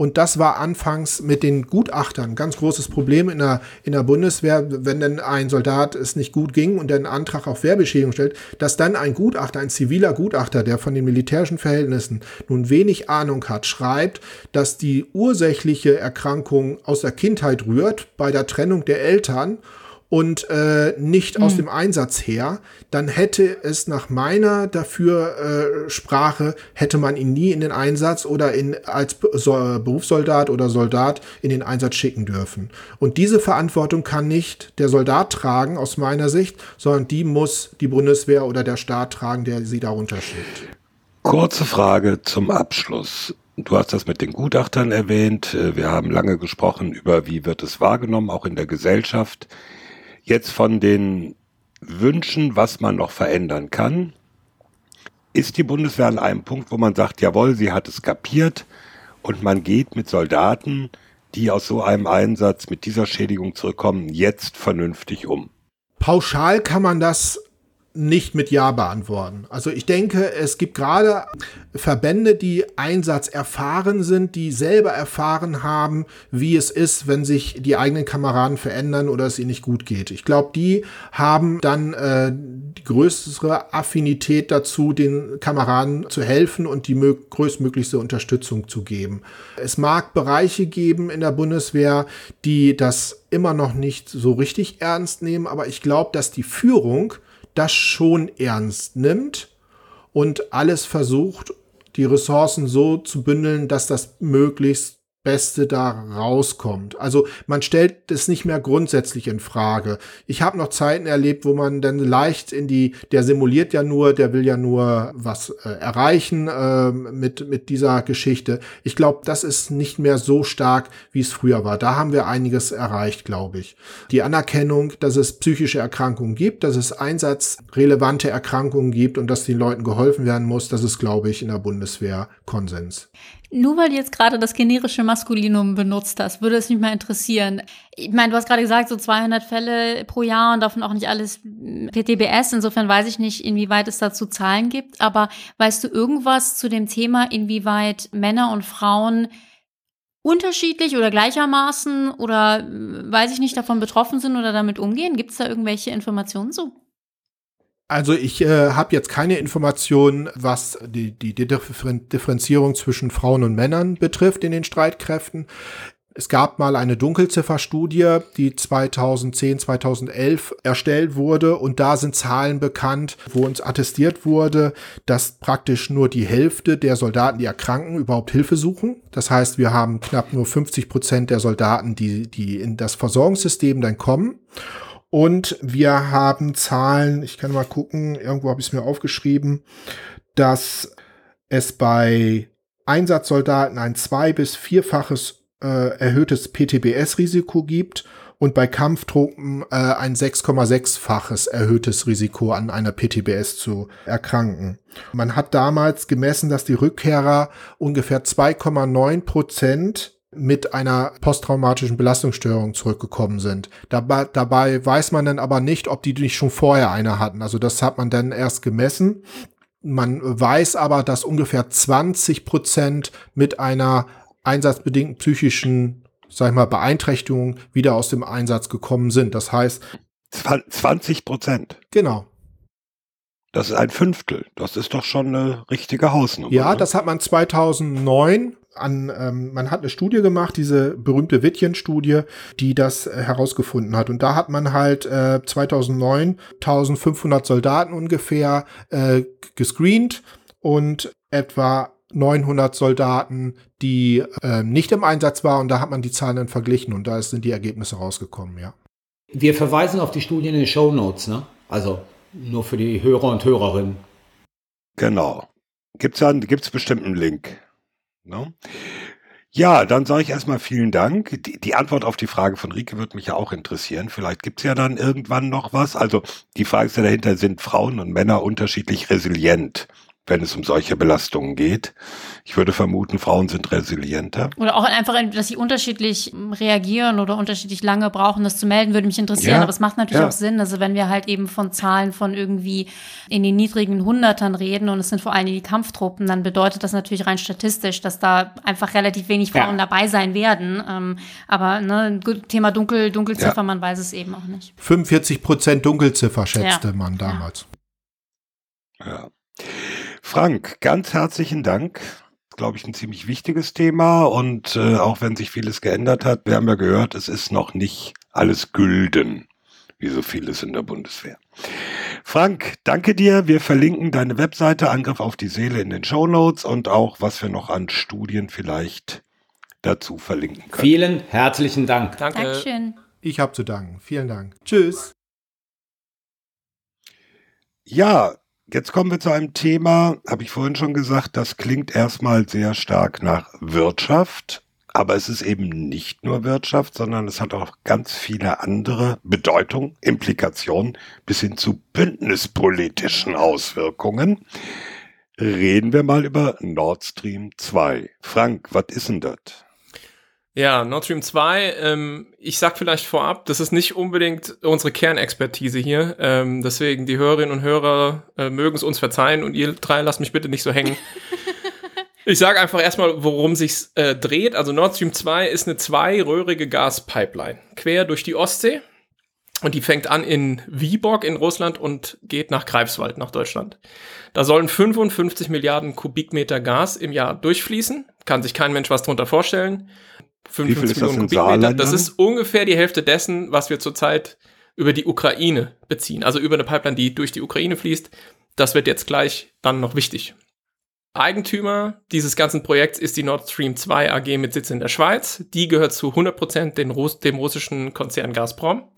und das war anfangs mit den Gutachtern ganz großes Problem in der, in der Bundeswehr, wenn denn ein Soldat es nicht gut ging und einen Antrag auf Wehrbeschädigung stellt, dass dann ein Gutachter, ein ziviler Gutachter, der von den militärischen Verhältnissen nun wenig Ahnung hat, schreibt, dass die ursächliche Erkrankung aus der Kindheit rührt, bei der Trennung der Eltern und äh, nicht mhm. aus hm. dem Einsatz her, dann hätte es nach meiner dafür äh, Sprache hätte man ihn nie in den Einsatz oder in als so, Berufssoldat oder Soldat in den Einsatz schicken dürfen. Und diese Verantwortung kann nicht der Soldat tragen aus meiner Sicht, sondern die muss die Bundeswehr oder der Staat tragen, der sie darunter schickt. Kurze Frage zum Abschluss. Du hast das mit den Gutachtern erwähnt. Wir haben lange gesprochen über, wie wird es wahrgenommen, auch in der Gesellschaft jetzt von den Wünschen, was man noch verändern kann. ist die Bundeswehr an einem Punkt, wo man sagt, jawohl, sie hat es kapiert und man geht mit Soldaten, die aus so einem Einsatz mit dieser Schädigung zurückkommen, jetzt vernünftig um? Pauschal kann man das nicht mit Ja beantworten. Also ich denke, es gibt gerade Verbände, die Einsatz erfahren sind, die selber erfahren haben, wie es ist, wenn sich die eigenen Kameraden verändern oder es ihnen nicht gut geht. Ich glaube, die haben dann äh, die größere Affinität dazu, den Kameraden zu helfen und die größtmöglichste Unterstützung zu geben. Es mag Bereiche geben in der Bundeswehr, die das immer noch nicht so richtig ernst nehmen, aber ich glaube, dass die Führung das schon ernst nimmt und alles versucht, die Ressourcen so zu bündeln, dass das möglichst Beste da rauskommt. Also man stellt es nicht mehr grundsätzlich in Frage. Ich habe noch Zeiten erlebt, wo man dann leicht in die, der simuliert ja nur, der will ja nur was äh, erreichen äh, mit, mit dieser Geschichte. Ich glaube, das ist nicht mehr so stark, wie es früher war. Da haben wir einiges erreicht, glaube ich. Die Anerkennung, dass es psychische Erkrankungen gibt, dass es einsatzrelevante Erkrankungen gibt und dass den Leuten geholfen werden muss, das ist, glaube ich, in der Bundeswehr Konsens. Nur weil du jetzt gerade das generische Maskulinum benutzt hast, würde es mich mal interessieren. Ich meine, du hast gerade gesagt, so 200 Fälle pro Jahr und davon auch nicht alles PTBS. Insofern weiß ich nicht, inwieweit es dazu Zahlen gibt. Aber weißt du irgendwas zu dem Thema, inwieweit Männer und Frauen unterschiedlich oder gleichermaßen oder weiß ich nicht davon betroffen sind oder damit umgehen? Gibt es da irgendwelche Informationen so? Also ich äh, habe jetzt keine Informationen, was die, die, die Differenzierung zwischen Frauen und Männern betrifft in den Streitkräften. Es gab mal eine Dunkelzifferstudie, die 2010, 2011 erstellt wurde und da sind Zahlen bekannt, wo uns attestiert wurde, dass praktisch nur die Hälfte der Soldaten, die erkranken, überhaupt Hilfe suchen. Das heißt, wir haben knapp nur 50 Prozent der Soldaten, die, die in das Versorgungssystem dann kommen. Und wir haben Zahlen, ich kann mal gucken, irgendwo habe ich es mir aufgeschrieben, dass es bei Einsatzsoldaten ein zwei- bis vierfaches äh, erhöhtes PTBS-Risiko gibt und bei Kampftruppen äh, ein 6,6-faches erhöhtes Risiko an einer PTBS zu erkranken. Man hat damals gemessen, dass die Rückkehrer ungefähr 2,9 Prozent mit einer posttraumatischen Belastungsstörung zurückgekommen sind. Dabei, dabei weiß man dann aber nicht, ob die nicht schon vorher eine hatten. Also das hat man dann erst gemessen. Man weiß aber, dass ungefähr 20 Prozent mit einer einsatzbedingten psychischen, sag ich mal, Beeinträchtigung wieder aus dem Einsatz gekommen sind. Das heißt 20 Prozent. Genau. Das ist ein Fünftel. Das ist doch schon eine richtige Hausnummer. Ja, ne? das hat man 2009 an, ähm, man hat eine Studie gemacht, diese berühmte Wittchen-Studie, die das äh, herausgefunden hat. Und da hat man halt äh, 2009 1500 Soldaten ungefähr äh, gescreent und etwa 900 Soldaten, die äh, nicht im Einsatz waren. Und da hat man die Zahlen dann verglichen und da sind die Ergebnisse rausgekommen, ja. Wir verweisen auf die Studie in den Show Notes, ne? Also nur für die Hörer und Hörerinnen. Genau. Gibt es gibt's bestimmt einen Link. Ne? Ja, dann sage ich erstmal vielen Dank. Die, die, Antwort auf die Frage von Rike wird mich ja auch interessieren. Vielleicht gibt es ja dann irgendwann noch was. Also die Frage ist ja dahinter, sind Frauen und Männer unterschiedlich resilient? Wenn es um solche Belastungen geht. Ich würde vermuten, Frauen sind resilienter. Oder auch einfach, dass sie unterschiedlich reagieren oder unterschiedlich lange brauchen, das zu melden, würde mich interessieren. Ja, Aber es macht natürlich ja. auch Sinn. Also wenn wir halt eben von Zahlen von irgendwie in den niedrigen Hundertern reden und es sind vor allem die Kampftruppen, dann bedeutet das natürlich rein statistisch, dass da einfach relativ wenig Frauen ja. dabei sein werden. Ähm, aber ne, Thema Dunkel, Dunkelziffer, man weiß es eben auch nicht. 45 Prozent Dunkelziffer schätzte man damals. Ja. Frank, ganz herzlichen Dank. Glaube ich, ein ziemlich wichtiges Thema und äh, auch wenn sich vieles geändert hat, wir haben ja gehört, es ist noch nicht alles gülden, wie so vieles in der Bundeswehr. Frank, danke dir. Wir verlinken deine Webseite Angriff auf die Seele in den Show Notes und auch, was wir noch an Studien vielleicht dazu verlinken können. Vielen herzlichen Dank. Danke. Dankeschön. Ich habe zu danken. Vielen Dank. Tschüss. Ja, Jetzt kommen wir zu einem Thema, habe ich vorhin schon gesagt, das klingt erstmal sehr stark nach Wirtschaft, aber es ist eben nicht nur Wirtschaft, sondern es hat auch ganz viele andere Bedeutungen, Implikationen bis hin zu bündnispolitischen Auswirkungen. reden wir mal über Nord Stream 2. Frank, was ist denn das? Ja, Nord Stream 2, ähm, ich sag vielleicht vorab, das ist nicht unbedingt unsere Kernexpertise hier. Ähm, deswegen, die Hörerinnen und Hörer äh, mögen es uns verzeihen und ihr drei lasst mich bitte nicht so hängen. ich sage einfach erstmal, worum sich's äh, dreht. Also Nord Stream 2 ist eine zweiröhrige Gaspipeline, quer durch die Ostsee. Und die fängt an in Viborg in Russland und geht nach Greifswald, nach Deutschland. Da sollen 55 Milliarden Kubikmeter Gas im Jahr durchfließen. Kann sich kein Mensch was drunter vorstellen. 55 Millionen Kubikmeter. Das ist ungefähr die Hälfte dessen, was wir zurzeit über die Ukraine beziehen. Also über eine Pipeline, die durch die Ukraine fließt. Das wird jetzt gleich dann noch wichtig. Eigentümer dieses ganzen Projekts ist die Nord Stream 2 AG mit Sitz in der Schweiz. Die gehört zu 100 Prozent dem russischen Konzern Gazprom.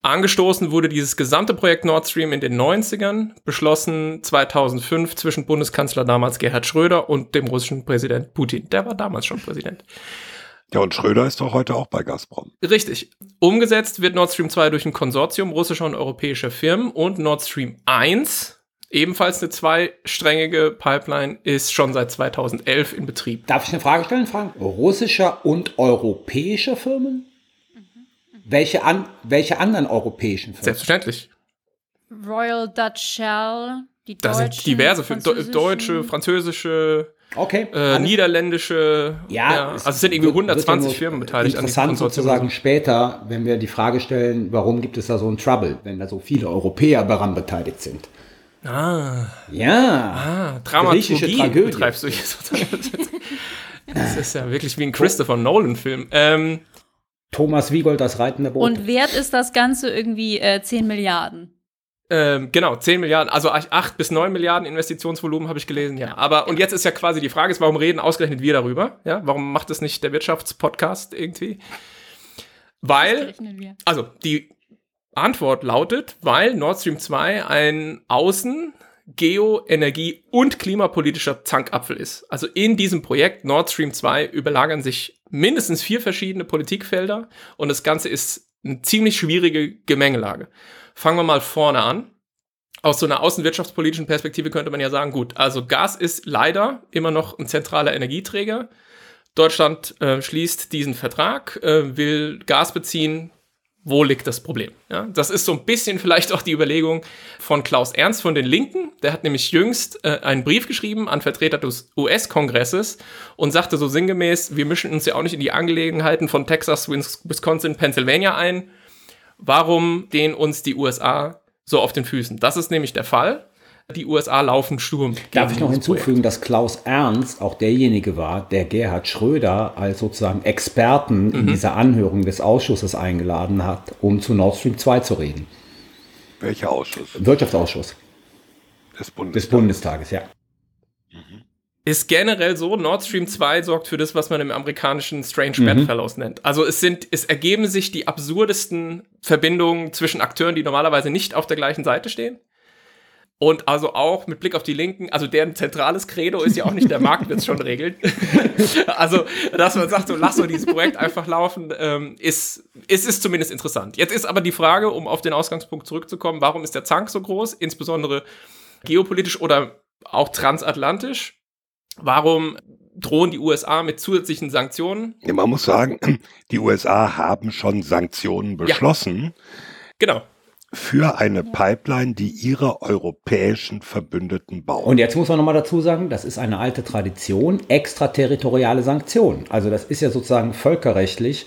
Angestoßen wurde dieses gesamte Projekt Nord Stream in den 90ern, beschlossen 2005 zwischen Bundeskanzler damals Gerhard Schröder und dem russischen Präsident Putin. Der war damals schon Präsident. Ja, und Schröder ist doch heute auch bei Gazprom. Richtig. Umgesetzt wird Nord Stream 2 durch ein Konsortium russischer und europäischer Firmen und Nord Stream 1, ebenfalls eine zweisträngige Pipeline, ist schon seit 2011 in Betrieb. Darf ich eine Frage stellen, Frank? Russischer und europäischer Firmen? Welche, an, welche anderen europäischen Firmen? Selbstverständlich. Royal Dutch Shell, die Da sind diverse Firmen, deutsche, französische, Okay. Äh, niederländische, ja, ja also es sind irgendwie 120 Firmen beteiligt interessant an Interessant sozusagen später, wenn wir die Frage stellen, warum gibt es da so ein Trouble, wenn da so viele Europäer daran beteiligt sind. Ah. Ja. Ah, Dramaturgie Tragödie. betreibst du jetzt. das ist ja wirklich wie ein Christopher Nolan-Film. Ähm, Thomas Wiegold, das reitende Boot. Und wert ist das Ganze irgendwie äh, 10 Milliarden? Ähm, genau, 10 Milliarden, also 8 bis 9 Milliarden Investitionsvolumen habe ich gelesen, ja. Aber und jetzt ist ja quasi die Frage, ist, warum reden ausgerechnet wir darüber? Ja, warum macht es nicht der Wirtschaftspodcast irgendwie? Weil, also die Antwort lautet, weil Nord Stream 2 ein Außen-, Geo-, Energie- und klimapolitischer Zankapfel ist. Also in diesem Projekt Nord Stream 2 überlagern sich mindestens vier verschiedene Politikfelder und das Ganze ist eine ziemlich schwierige Gemengelage. Fangen wir mal vorne an. Aus so einer außenwirtschaftspolitischen Perspektive könnte man ja sagen, gut, also Gas ist leider immer noch ein zentraler Energieträger. Deutschland äh, schließt diesen Vertrag, äh, will Gas beziehen. Wo liegt das Problem? Ja, das ist so ein bisschen vielleicht auch die Überlegung von Klaus Ernst von den Linken. Der hat nämlich jüngst äh, einen Brief geschrieben an Vertreter des US-Kongresses und sagte so sinngemäß, wir mischen uns ja auch nicht in die Angelegenheiten von Texas, Wisconsin, Pennsylvania ein Warum stehen uns die USA so auf den Füßen? Das ist nämlich der Fall. Die USA laufen Sturm. Darf ich noch hinzufügen, Projekt. dass Klaus Ernst auch derjenige war, der Gerhard Schröder als sozusagen Experten mhm. in dieser Anhörung des Ausschusses eingeladen hat, um zu Nord Stream 2 zu reden. Welcher Ausschuss? Wirtschaftsausschuss. Des Bundestages. Des Bundestages, ja ist generell so, Nord Stream 2 sorgt für das, was man im amerikanischen Strange mhm. Bedfellows nennt. Also es sind, es ergeben sich die absurdesten Verbindungen zwischen Akteuren, die normalerweise nicht auf der gleichen Seite stehen. Und also auch mit Blick auf die Linken, also deren zentrales Credo ist ja auch nicht, der Markt wird es schon regeln. also, dass man sagt, so lass so dieses Projekt einfach laufen, ähm, ist, ist, ist zumindest interessant. Jetzt ist aber die Frage, um auf den Ausgangspunkt zurückzukommen, warum ist der Zank so groß, insbesondere geopolitisch oder auch transatlantisch? Warum drohen die USA mit zusätzlichen Sanktionen? Ja, man muss sagen, die USA haben schon Sanktionen beschlossen. Ja. Genau. Für eine Pipeline, die ihre europäischen Verbündeten bauen. Und jetzt muss man nochmal dazu sagen, das ist eine alte Tradition, extraterritoriale Sanktionen. Also das ist ja sozusagen völkerrechtlich,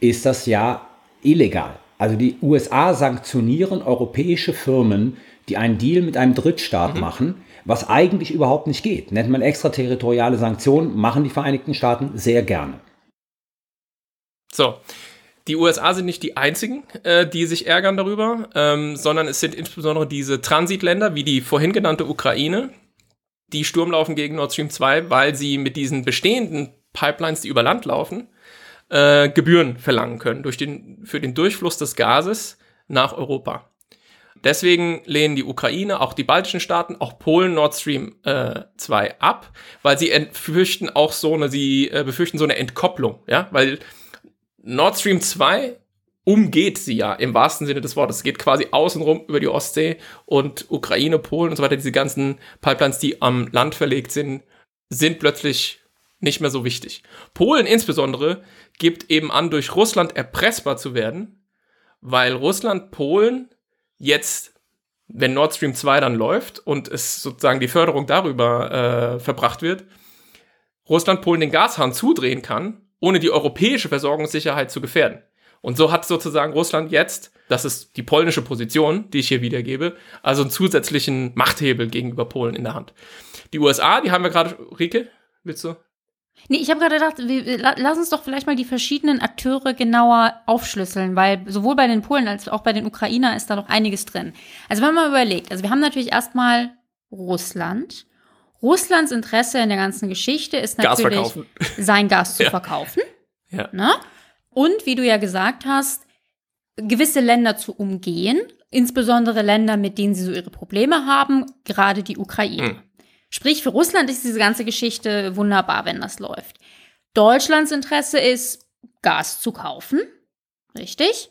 ist das ja illegal. Also die USA sanktionieren europäische Firmen, die einen Deal mit einem Drittstaat mhm. machen was eigentlich überhaupt nicht geht. Nennt man extraterritoriale Sanktionen, machen die Vereinigten Staaten sehr gerne. So. Die USA sind nicht die einzigen, äh, die sich ärgern darüber, ähm, sondern es sind insbesondere diese Transitländer wie die vorhin genannte Ukraine, die Sturm laufen gegen Nord Stream 2, weil sie mit diesen bestehenden Pipelines, die über Land laufen, äh, Gebühren verlangen können durch den, für den Durchfluss des Gases nach Europa. Deswegen lehnen die Ukraine, auch die baltischen Staaten, auch Polen Nord Stream äh, 2 ab, weil sie befürchten auch so eine, sie äh, befürchten so eine Entkopplung, ja, weil Nord Stream 2 umgeht sie ja im wahrsten Sinne des Wortes. Es geht quasi außenrum über die Ostsee und Ukraine, Polen und so weiter. Diese ganzen Pipelines, die am Land verlegt sind, sind plötzlich nicht mehr so wichtig. Polen insbesondere gibt eben an, durch Russland erpressbar zu werden, weil Russland Polen jetzt, wenn Nord Stream 2 dann läuft und es sozusagen die Förderung darüber äh, verbracht wird, Russland Polen den Gashahn zudrehen kann, ohne die europäische Versorgungssicherheit zu gefährden. Und so hat sozusagen Russland jetzt, das ist die polnische Position, die ich hier wiedergebe, also einen zusätzlichen Machthebel gegenüber Polen in der Hand. Die USA, die haben wir gerade, Rike, willst du? Nee, ich habe gerade gedacht, wir, lass uns doch vielleicht mal die verschiedenen Akteure genauer aufschlüsseln, weil sowohl bei den Polen als auch bei den Ukrainer ist da noch einiges drin. Also wenn man mal überlegt, also wir haben natürlich erstmal Russland. Russlands Interesse in der ganzen Geschichte ist natürlich, Gas sein Gas zu ja. verkaufen. Ja. Ne? Und wie du ja gesagt hast, gewisse Länder zu umgehen, insbesondere Länder, mit denen sie so ihre Probleme haben, gerade die Ukraine. Hm. Sprich, für Russland ist diese ganze Geschichte wunderbar, wenn das läuft. Deutschlands Interesse ist, Gas zu kaufen. Richtig.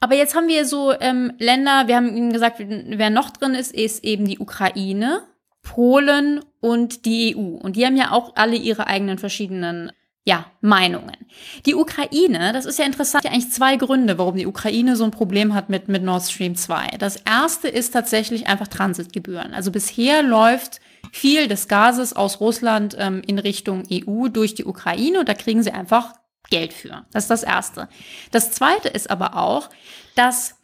Aber jetzt haben wir so ähm, Länder, wir haben Ihnen gesagt, wer noch drin ist, ist eben die Ukraine, Polen und die EU. Und die haben ja auch alle ihre eigenen verschiedenen ja, Meinungen. Die Ukraine, das ist ja interessant, ja eigentlich zwei Gründe, warum die Ukraine so ein Problem hat mit, mit Nord Stream 2. Das erste ist tatsächlich einfach Transitgebühren. Also bisher läuft viel des Gases aus Russland ähm, in Richtung EU durch die Ukraine und da kriegen sie einfach Geld für. Das ist das erste. Das zweite ist aber auch, dass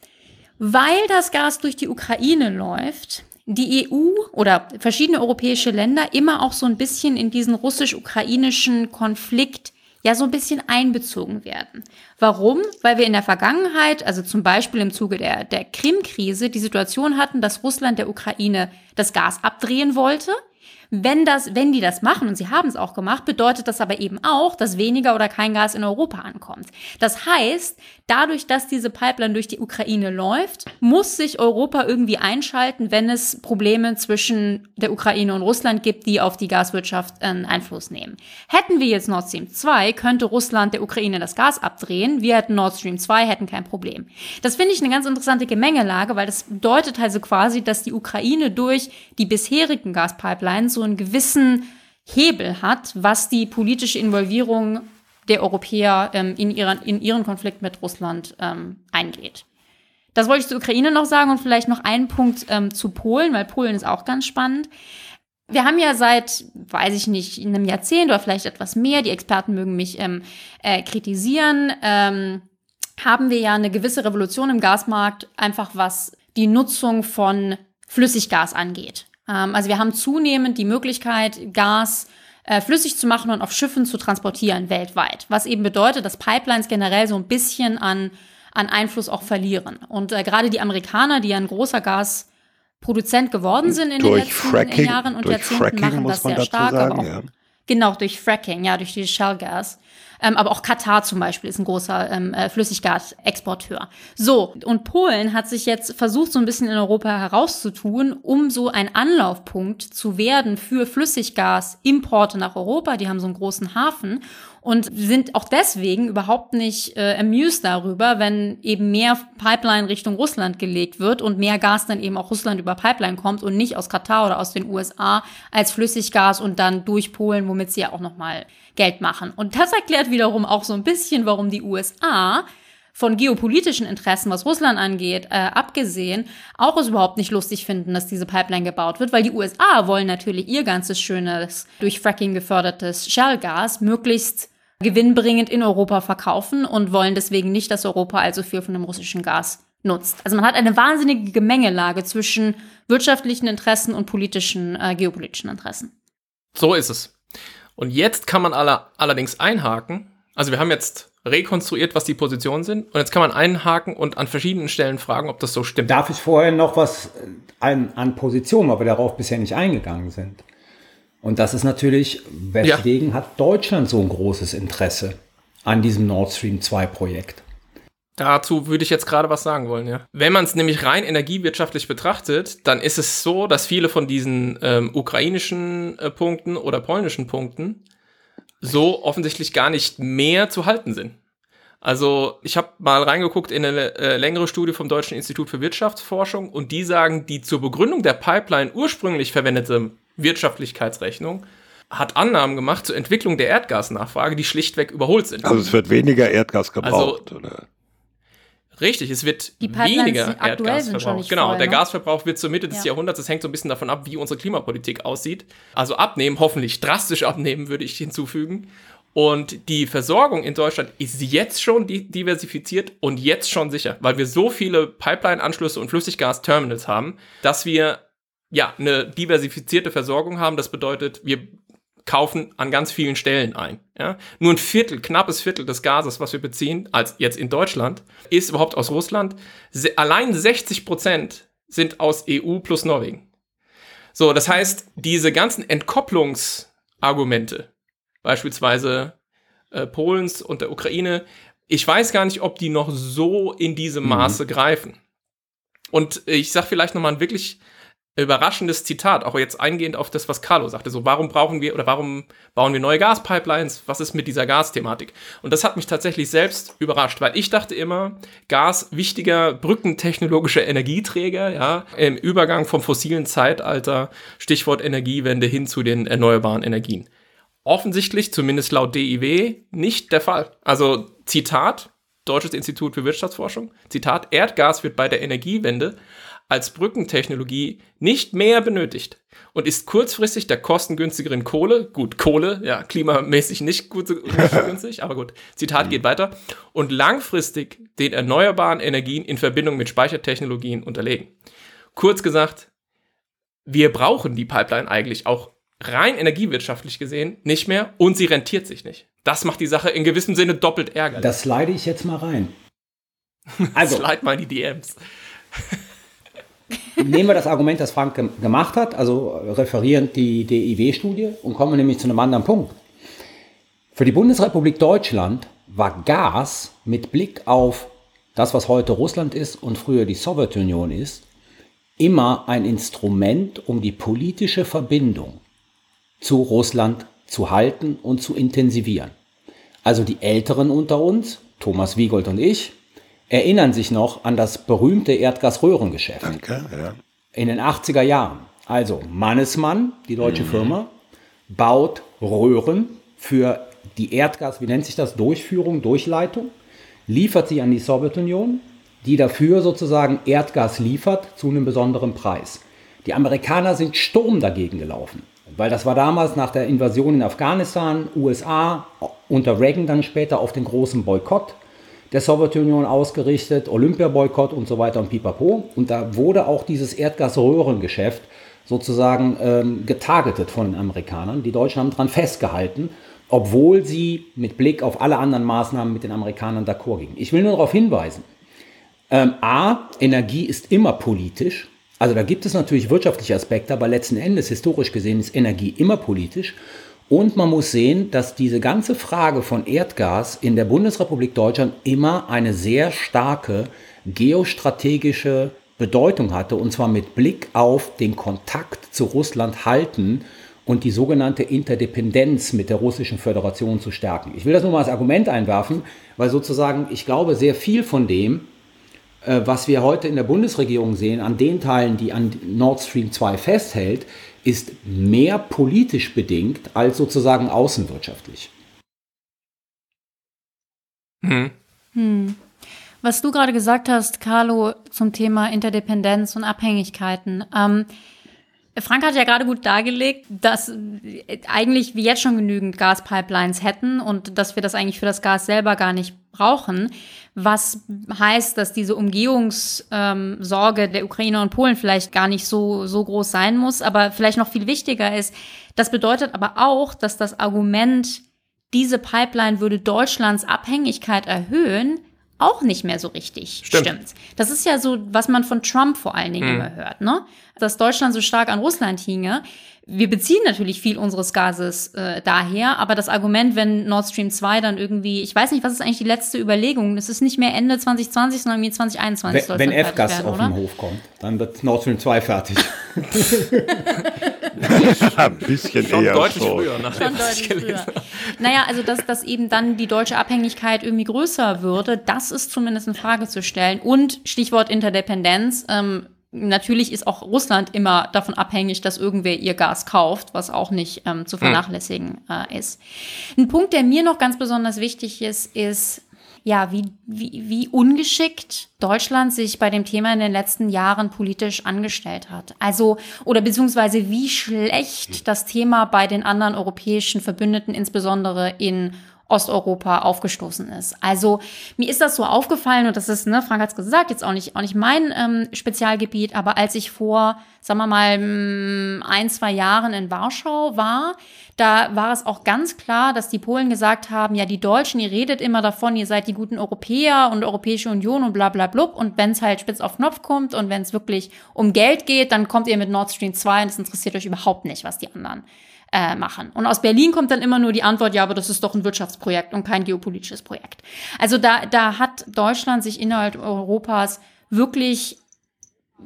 weil das Gas durch die Ukraine läuft, die EU oder verschiedene europäische Länder immer auch so ein bisschen in diesen russisch-ukrainischen Konflikt ja so ein bisschen einbezogen werden. Warum? Weil wir in der Vergangenheit, also zum Beispiel im Zuge der, der Krim-Krise, die Situation hatten, dass Russland der Ukraine das Gas abdrehen wollte wenn das, wenn die das machen, und sie haben es auch gemacht, bedeutet das aber eben auch, dass weniger oder kein Gas in Europa ankommt. Das heißt, dadurch, dass diese Pipeline durch die Ukraine läuft, muss sich Europa irgendwie einschalten, wenn es Probleme zwischen der Ukraine und Russland gibt, die auf die Gaswirtschaft einen Einfluss nehmen. Hätten wir jetzt Nord Stream 2, könnte Russland der Ukraine das Gas abdrehen. Wir hätten Nord Stream 2, hätten kein Problem. Das finde ich eine ganz interessante Gemengelage, weil das bedeutet also quasi, dass die Ukraine durch die bisherigen Gaspipelines so einen gewissen Hebel hat, was die politische Involvierung der Europäer ähm, in, ihren, in ihren Konflikt mit Russland ähm, eingeht. Das wollte ich zur Ukraine noch sagen und vielleicht noch einen Punkt ähm, zu Polen, weil Polen ist auch ganz spannend. Wir haben ja seit, weiß ich nicht, einem Jahrzehnt oder vielleicht etwas mehr, die Experten mögen mich ähm, äh, kritisieren, ähm, haben wir ja eine gewisse Revolution im Gasmarkt, einfach was die Nutzung von Flüssiggas angeht. Ähm, also wir haben zunehmend die Möglichkeit, Gas äh, flüssig zu machen und auf Schiffen zu transportieren weltweit. Was eben bedeutet, dass Pipelines generell so ein bisschen an, an Einfluss auch verlieren. Und äh, gerade die Amerikaner, die ja ein großer Gasproduzent geworden sind in durch den letzten Fracking, Jahren und Jahrzehnten, Fracking, machen das sehr stark. Sagen, ja. Genau, durch Fracking, ja, durch die Shell Gas. Ähm, aber auch Katar zum Beispiel ist ein großer ähm, äh, Flüssiggasexporteur. So, und Polen hat sich jetzt versucht, so ein bisschen in Europa herauszutun, um so ein Anlaufpunkt zu werden für Flüssiggasimporte nach Europa. Die haben so einen großen Hafen und sind auch deswegen überhaupt nicht äh, amused darüber, wenn eben mehr Pipeline Richtung Russland gelegt wird und mehr Gas dann eben auch Russland über Pipeline kommt und nicht aus Katar oder aus den USA als Flüssiggas und dann durch Polen, womit sie ja auch noch mal Geld machen. Und das erklärt wiederum auch so ein bisschen, warum die USA von geopolitischen Interessen, was Russland angeht, äh, abgesehen, auch es überhaupt nicht lustig finden, dass diese Pipeline gebaut wird, weil die USA wollen natürlich ihr ganzes schönes, durch Fracking gefördertes Shellgas möglichst gewinnbringend in Europa verkaufen und wollen deswegen nicht, dass Europa also viel von dem russischen Gas nutzt. Also man hat eine wahnsinnige Gemengelage zwischen wirtschaftlichen Interessen und politischen, äh, geopolitischen Interessen. So ist es. Und jetzt kann man aller, allerdings einhaken. Also wir haben jetzt rekonstruiert, was die Positionen sind. Und jetzt kann man einhaken und an verschiedenen Stellen fragen, ob das so stimmt. Darf ich vorher noch was an, an Positionen, weil wir darauf bisher nicht eingegangen sind? Und das ist natürlich, weswegen ja. hat Deutschland so ein großes Interesse an diesem Nord Stream 2 Projekt? Dazu würde ich jetzt gerade was sagen wollen, ja. Wenn man es nämlich rein energiewirtschaftlich betrachtet, dann ist es so, dass viele von diesen ähm, ukrainischen äh, Punkten oder polnischen Punkten so offensichtlich gar nicht mehr zu halten sind. Also ich habe mal reingeguckt in eine äh, längere Studie vom Deutschen Institut für Wirtschaftsforschung und die sagen, die zur Begründung der Pipeline ursprünglich verwendete Wirtschaftlichkeitsrechnung hat Annahmen gemacht zur Entwicklung der Erdgasnachfrage, die schlichtweg überholt sind. Also es wird weniger Erdgas gebraucht, also, oder? Richtig, es wird weniger Erdgas verbraucht. Genau, voll, der ne? Gasverbrauch wird zur Mitte des ja. Jahrhunderts, es hängt so ein bisschen davon ab, wie unsere Klimapolitik aussieht. Also abnehmen, hoffentlich drastisch abnehmen, würde ich hinzufügen. Und die Versorgung in Deutschland ist jetzt schon diversifiziert und jetzt schon sicher, weil wir so viele Pipeline-Anschlüsse und Flüssiggas-Terminals haben, dass wir ja eine diversifizierte Versorgung haben. Das bedeutet, wir kaufen an ganz vielen Stellen ein. Ja? Nur ein Viertel, knappes Viertel des Gases, was wir beziehen, als jetzt in Deutschland, ist überhaupt aus Russland. Allein 60 Prozent sind aus EU plus Norwegen. So, das heißt, diese ganzen Entkopplungsargumente, beispielsweise äh, Polens und der Ukraine, ich weiß gar nicht, ob die noch so in diesem mhm. Maße mhm. greifen. Und ich sage vielleicht nochmal ein wirklich überraschendes Zitat, auch jetzt eingehend auf das, was Carlo sagte. So, warum brauchen wir oder warum bauen wir neue Gaspipelines? Was ist mit dieser Gasthematik? Und das hat mich tatsächlich selbst überrascht, weil ich dachte immer, Gas wichtiger brückentechnologischer Energieträger, ja, im Übergang vom fossilen Zeitalter, Stichwort Energiewende hin zu den erneuerbaren Energien offensichtlich, zumindest laut DIW, nicht der Fall. Also Zitat, Deutsches Institut für Wirtschaftsforschung, Zitat, Erdgas wird bei der Energiewende als Brückentechnologie nicht mehr benötigt und ist kurzfristig der kostengünstigeren Kohle, gut, Kohle, ja, klimamäßig nicht gut so günstig, aber gut, Zitat geht weiter, und langfristig den erneuerbaren Energien in Verbindung mit Speichertechnologien unterlegen. Kurz gesagt, wir brauchen die Pipeline eigentlich auch rein energiewirtschaftlich gesehen nicht mehr und sie rentiert sich nicht. Das macht die Sache in gewissem Sinne doppelt ärgerlich. Das leide ich jetzt mal rein. Also, Slide mal die DMs. Nehmen wir das Argument, das Frank gemacht hat, also referierend die DIW-Studie und kommen nämlich zu einem anderen Punkt. Für die Bundesrepublik Deutschland war Gas mit Blick auf das, was heute Russland ist und früher die Sowjetunion ist, immer ein Instrument, um die politische Verbindung zu Russland zu halten und zu intensivieren. Also die Älteren unter uns, Thomas Wiegold und ich, erinnern sich noch an das berühmte Erdgasröhrengeschäft. Danke, ja. In den 80er Jahren. Also Mannesmann, die deutsche mhm. Firma, baut Röhren für die Erdgas, wie nennt sich das, Durchführung, Durchleitung, liefert sie an die Sowjetunion, die dafür sozusagen Erdgas liefert zu einem besonderen Preis. Die Amerikaner sind Sturm dagegen gelaufen. Weil das war damals nach der Invasion in Afghanistan, USA, unter Reagan dann später auf den großen Boykott der Sowjetunion ausgerichtet, Olympiaboykott und so weiter und pipapo. Und da wurde auch dieses Erdgasröhrengeschäft sozusagen ähm, getargetet von den Amerikanern. Die Deutschen haben daran festgehalten, obwohl sie mit Blick auf alle anderen Maßnahmen mit den Amerikanern d'accord gingen. Ich will nur darauf hinweisen, ähm, a, Energie ist immer politisch also da gibt es natürlich wirtschaftliche Aspekte, aber letzten Endes, historisch gesehen, ist Energie immer politisch. Und man muss sehen, dass diese ganze Frage von Erdgas in der Bundesrepublik Deutschland immer eine sehr starke geostrategische Bedeutung hatte, und zwar mit Blick auf den Kontakt zu Russland halten und die sogenannte Interdependenz mit der Russischen Föderation zu stärken. Ich will das nur mal als Argument einwerfen, weil sozusagen ich glaube, sehr viel von dem, was wir heute in der Bundesregierung sehen, an den Teilen, die an Nord Stream 2 festhält, ist mehr politisch bedingt als sozusagen außenwirtschaftlich. Hm. Hm. Was du gerade gesagt hast, Carlo, zum Thema Interdependenz und Abhängigkeiten. Ähm, Frank hat ja gerade gut dargelegt, dass eigentlich wir jetzt schon genügend Gaspipelines hätten und dass wir das eigentlich für das Gas selber gar nicht brauchen. Was heißt, dass diese Umgehungssorge ähm, der Ukrainer und Polen vielleicht gar nicht so, so groß sein muss, aber vielleicht noch viel wichtiger ist. Das bedeutet aber auch, dass das Argument, diese Pipeline würde Deutschlands Abhängigkeit erhöhen, auch nicht mehr so richtig stimmt. stimmt. Das ist ja so, was man von Trump vor allen Dingen hm. immer hört, ne? Dass Deutschland so stark an Russland hinge. Wir beziehen natürlich viel unseres Gases äh, daher, aber das Argument, wenn Nord Stream 2 dann irgendwie, ich weiß nicht, was ist eigentlich die letzte Überlegung? Es ist nicht mehr Ende 2020, sondern irgendwie 2021. Wenn, wenn F-Gas auf den Hof kommt, dann wird Nord Stream 2 fertig. Ein bisschen schon eher deutlich schon. früher. Nach Schon deutlich früher. Naja, also dass, dass eben dann die deutsche Abhängigkeit irgendwie größer würde, das ist zumindest in Frage zu stellen. Und Stichwort Interdependenz, ähm, natürlich ist auch Russland immer davon abhängig, dass irgendwer ihr Gas kauft, was auch nicht ähm, zu vernachlässigen äh, ist. Ein Punkt, der mir noch ganz besonders wichtig ist, ist, ja, wie, wie, wie ungeschickt Deutschland sich bei dem Thema in den letzten Jahren politisch angestellt hat. Also, oder beziehungsweise wie schlecht das Thema bei den anderen europäischen Verbündeten, insbesondere in Osteuropa aufgestoßen ist. Also mir ist das so aufgefallen und das ist, ne, Frank hat es gesagt, jetzt auch nicht, auch nicht mein ähm, Spezialgebiet, aber als ich vor, sagen wir mal, mm, ein, zwei Jahren in Warschau war, da war es auch ganz klar, dass die Polen gesagt haben, ja, die Deutschen, ihr redet immer davon, ihr seid die guten Europäer und Europäische Union und bla bla blub. Und wenn es halt spitz auf Knopf kommt und wenn es wirklich um Geld geht, dann kommt ihr mit Nord Stream 2 und es interessiert euch überhaupt nicht, was die anderen äh, machen. Und aus Berlin kommt dann immer nur die Antwort, ja, aber das ist doch ein Wirtschaftsprojekt und kein geopolitisches Projekt. Also da, da hat Deutschland sich innerhalb Europas wirklich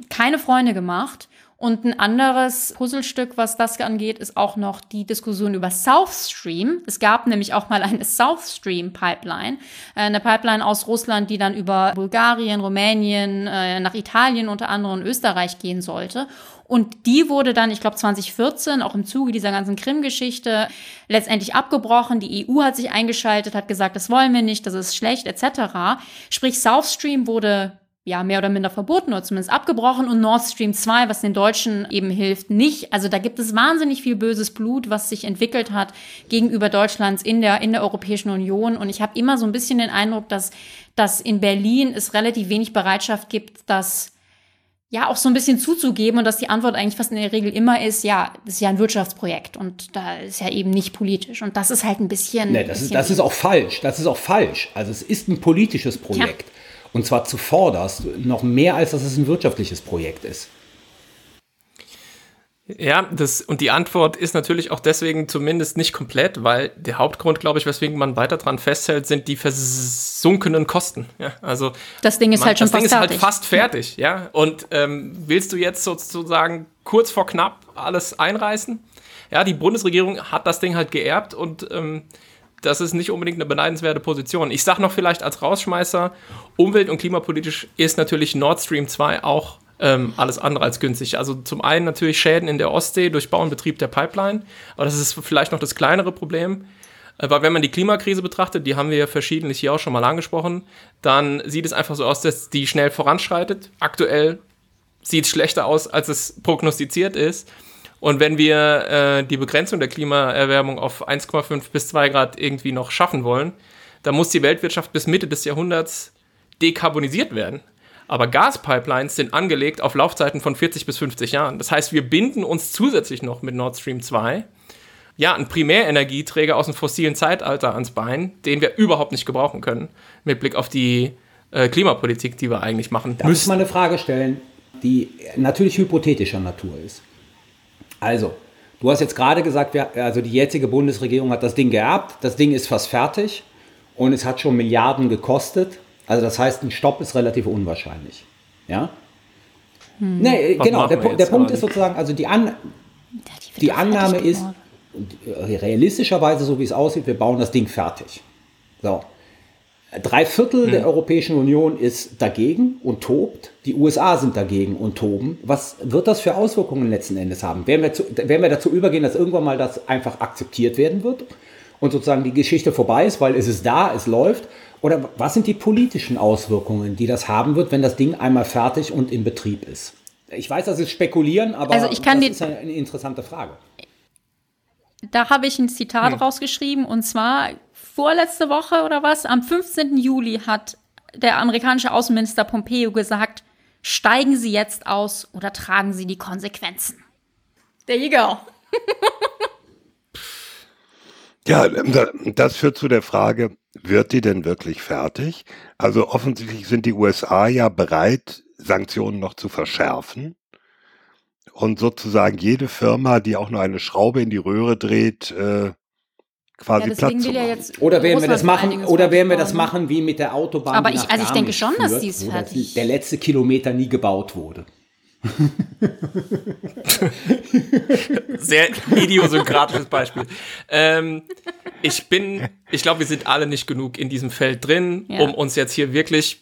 keine Freunde gemacht. Und ein anderes Puzzlestück, was das angeht, ist auch noch die Diskussion über South Stream. Es gab nämlich auch mal eine South Stream Pipeline, äh, eine Pipeline aus Russland, die dann über Bulgarien, Rumänien, äh, nach Italien unter anderem Österreich gehen sollte. Und die wurde dann, ich glaube 2014, auch im Zuge dieser ganzen Krim-Geschichte, letztendlich abgebrochen. Die EU hat sich eingeschaltet, hat gesagt, das wollen wir nicht, das ist schlecht, etc. Sprich, South Stream wurde ja, mehr oder minder verboten oder zumindest abgebrochen und Nord Stream 2, was den Deutschen eben hilft, nicht. Also da gibt es wahnsinnig viel böses Blut, was sich entwickelt hat gegenüber Deutschlands in der, in der Europäischen Union. Und ich habe immer so ein bisschen den Eindruck, dass, dass in Berlin es relativ wenig Bereitschaft gibt, das ja auch so ein bisschen zuzugeben und dass die Antwort eigentlich fast in der Regel immer ist, ja, das ist ja ein Wirtschaftsprojekt und da ist ja eben nicht politisch. Und das ist halt ein bisschen. Nee, das, bisschen ist, das ist auch falsch. Das ist auch falsch. Also es ist ein politisches Projekt. Ja. Und zwar zuvorderst, noch mehr als dass es ein wirtschaftliches Projekt ist. Ja, das, und die Antwort ist natürlich auch deswegen zumindest nicht komplett, weil der Hauptgrund, glaube ich, weswegen man weiter dran festhält, sind die versunkenen Kosten. Ja, also das Ding ist man, halt schon das fast Ding ist fertig. halt fast fertig, ja. ja? Und ähm, willst du jetzt sozusagen kurz vor knapp alles einreißen? Ja, die Bundesregierung hat das Ding halt geerbt und ähm, das ist nicht unbedingt eine beneidenswerte Position. Ich sage noch vielleicht als Rausschmeißer, umwelt- und klimapolitisch ist natürlich Nord Stream 2 auch ähm, alles andere als günstig. Also zum einen natürlich Schäden in der Ostsee durch Bau und Betrieb der Pipeline, aber das ist vielleicht noch das kleinere Problem. Aber wenn man die Klimakrise betrachtet, die haben wir ja verschiedentlich hier auch schon mal angesprochen, dann sieht es einfach so aus, dass die schnell voranschreitet. Aktuell sieht es schlechter aus, als es prognostiziert ist. Und wenn wir äh, die Begrenzung der Klimaerwärmung auf 1,5 bis 2 Grad irgendwie noch schaffen wollen, dann muss die Weltwirtschaft bis Mitte des Jahrhunderts dekarbonisiert werden. Aber Gaspipelines sind angelegt auf Laufzeiten von 40 bis 50 Jahren. Das heißt, wir binden uns zusätzlich noch mit Nord Stream 2 ja, einen Primärenergieträger aus dem fossilen Zeitalter ans Bein, den wir überhaupt nicht gebrauchen können, mit Blick auf die äh, Klimapolitik, die wir eigentlich machen Darf müssen. ich mal eine Frage stellen, die natürlich hypothetischer Natur ist? Also, du hast jetzt gerade gesagt, also die jetzige Bundesregierung hat das Ding geerbt, das Ding ist fast fertig und es hat schon Milliarden gekostet. Also das heißt, ein Stopp ist relativ unwahrscheinlich. Ja? Hm. Nee, Was genau, der, der Punkt ist sozusagen, also die, An die, die Annahme ist, realistischerweise, so wie es aussieht, wir bauen das Ding fertig. So. Drei Viertel hm. der Europäischen Union ist dagegen und tobt. Die USA sind dagegen und toben. Was wird das für Auswirkungen letzten Endes haben? Werden wir, zu, werden wir dazu übergehen, dass irgendwann mal das einfach akzeptiert werden wird und sozusagen die Geschichte vorbei ist, weil es ist da, es läuft? Oder was sind die politischen Auswirkungen, die das haben wird, wenn das Ding einmal fertig und in Betrieb ist? Ich weiß, das ist spekulieren, aber also ich kann das ist eine interessante Frage. Da habe ich ein Zitat hm. rausgeschrieben und zwar vorletzte Woche oder was, am 15. Juli hat der amerikanische Außenminister Pompeo gesagt, steigen Sie jetzt aus oder tragen Sie die Konsequenzen. There you go. ja, das führt zu der Frage, wird die denn wirklich fertig? Also offensichtlich sind die USA ja bereit, Sanktionen noch zu verschärfen. Und sozusagen jede Firma, die auch nur eine Schraube in die Röhre dreht, äh, quasi ja, Platz zu machen. oder werden wir das machen, oder werden wir das machen wie mit der Autobahn? Aber ich, also ich denke schon, führt, dass dies fertig. Der letzte Kilometer nie gebaut wurde. Sehr idiosynkratisches Beispiel. Ähm, ich bin, ich glaube, wir sind alle nicht genug in diesem Feld drin, ja. um uns jetzt hier wirklich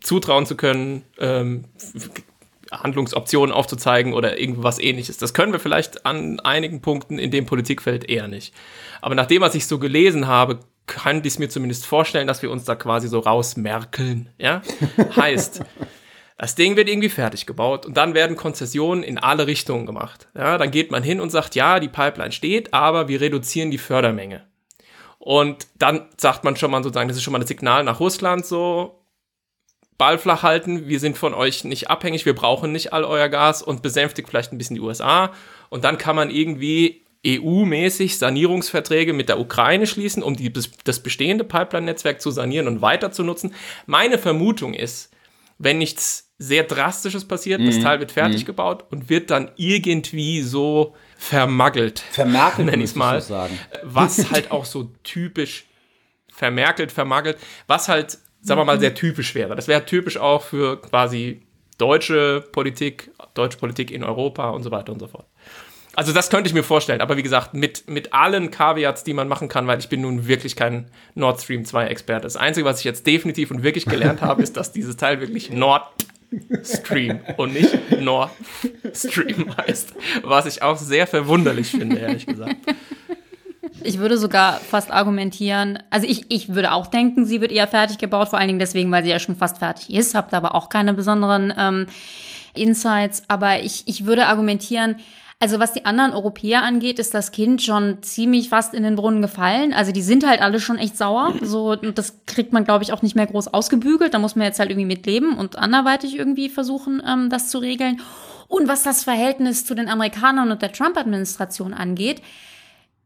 zutrauen zu können, ähm, Handlungsoptionen aufzuzeigen oder irgendwas ähnliches. Das können wir vielleicht an einigen Punkten in dem Politikfeld eher nicht. Aber nachdem, was ich so gelesen habe, kann ich es mir zumindest vorstellen, dass wir uns da quasi so rausmerkeln. Ja? heißt, das Ding wird irgendwie fertig gebaut und dann werden Konzessionen in alle Richtungen gemacht. Ja, dann geht man hin und sagt, ja, die Pipeline steht, aber wir reduzieren die Fördermenge. Und dann sagt man schon mal sozusagen, das ist schon mal ein Signal nach Russland, so Ball flach halten, wir sind von euch nicht abhängig, wir brauchen nicht all euer Gas und besänftigt vielleicht ein bisschen die USA. Und dann kann man irgendwie EU-mäßig Sanierungsverträge mit der Ukraine schließen, um die, das bestehende Pipeline-Netzwerk zu sanieren und weiter zu nutzen. Meine Vermutung ist, wenn nichts sehr Drastisches passiert, mhm. das Teil wird fertig mhm. gebaut und wird dann irgendwie so vermaggelt. Vermerkelt, nenne ich es mal. Sagen. Was halt auch so typisch vermerkelt, vermaggelt, was halt, sagen wir mal, sehr typisch wäre. Das wäre typisch auch für quasi deutsche Politik, deutsche Politik in Europa und so weiter und so fort. Also das könnte ich mir vorstellen, aber wie gesagt, mit, mit allen Caveats, die man machen kann, weil ich bin nun wirklich kein Nord Stream 2 Experte. Das Einzige, was ich jetzt definitiv und wirklich gelernt habe, ist, dass dieses Teil wirklich Nord Stream und nicht Nord Stream heißt. Was ich auch sehr verwunderlich finde, ehrlich gesagt. Ich würde sogar fast argumentieren, also ich, ich würde auch denken, sie wird eher fertig gebaut, vor allen Dingen deswegen, weil sie ja schon fast fertig ist, habt aber auch keine besonderen ähm, Insights. Aber ich, ich würde argumentieren, also was die anderen Europäer angeht, ist das Kind schon ziemlich fast in den Brunnen gefallen. Also die sind halt alle schon echt sauer. So, das kriegt man, glaube ich, auch nicht mehr groß ausgebügelt. Da muss man jetzt halt irgendwie mitleben und anderweitig irgendwie versuchen, ähm, das zu regeln. Und was das Verhältnis zu den Amerikanern und der Trump-Administration angeht,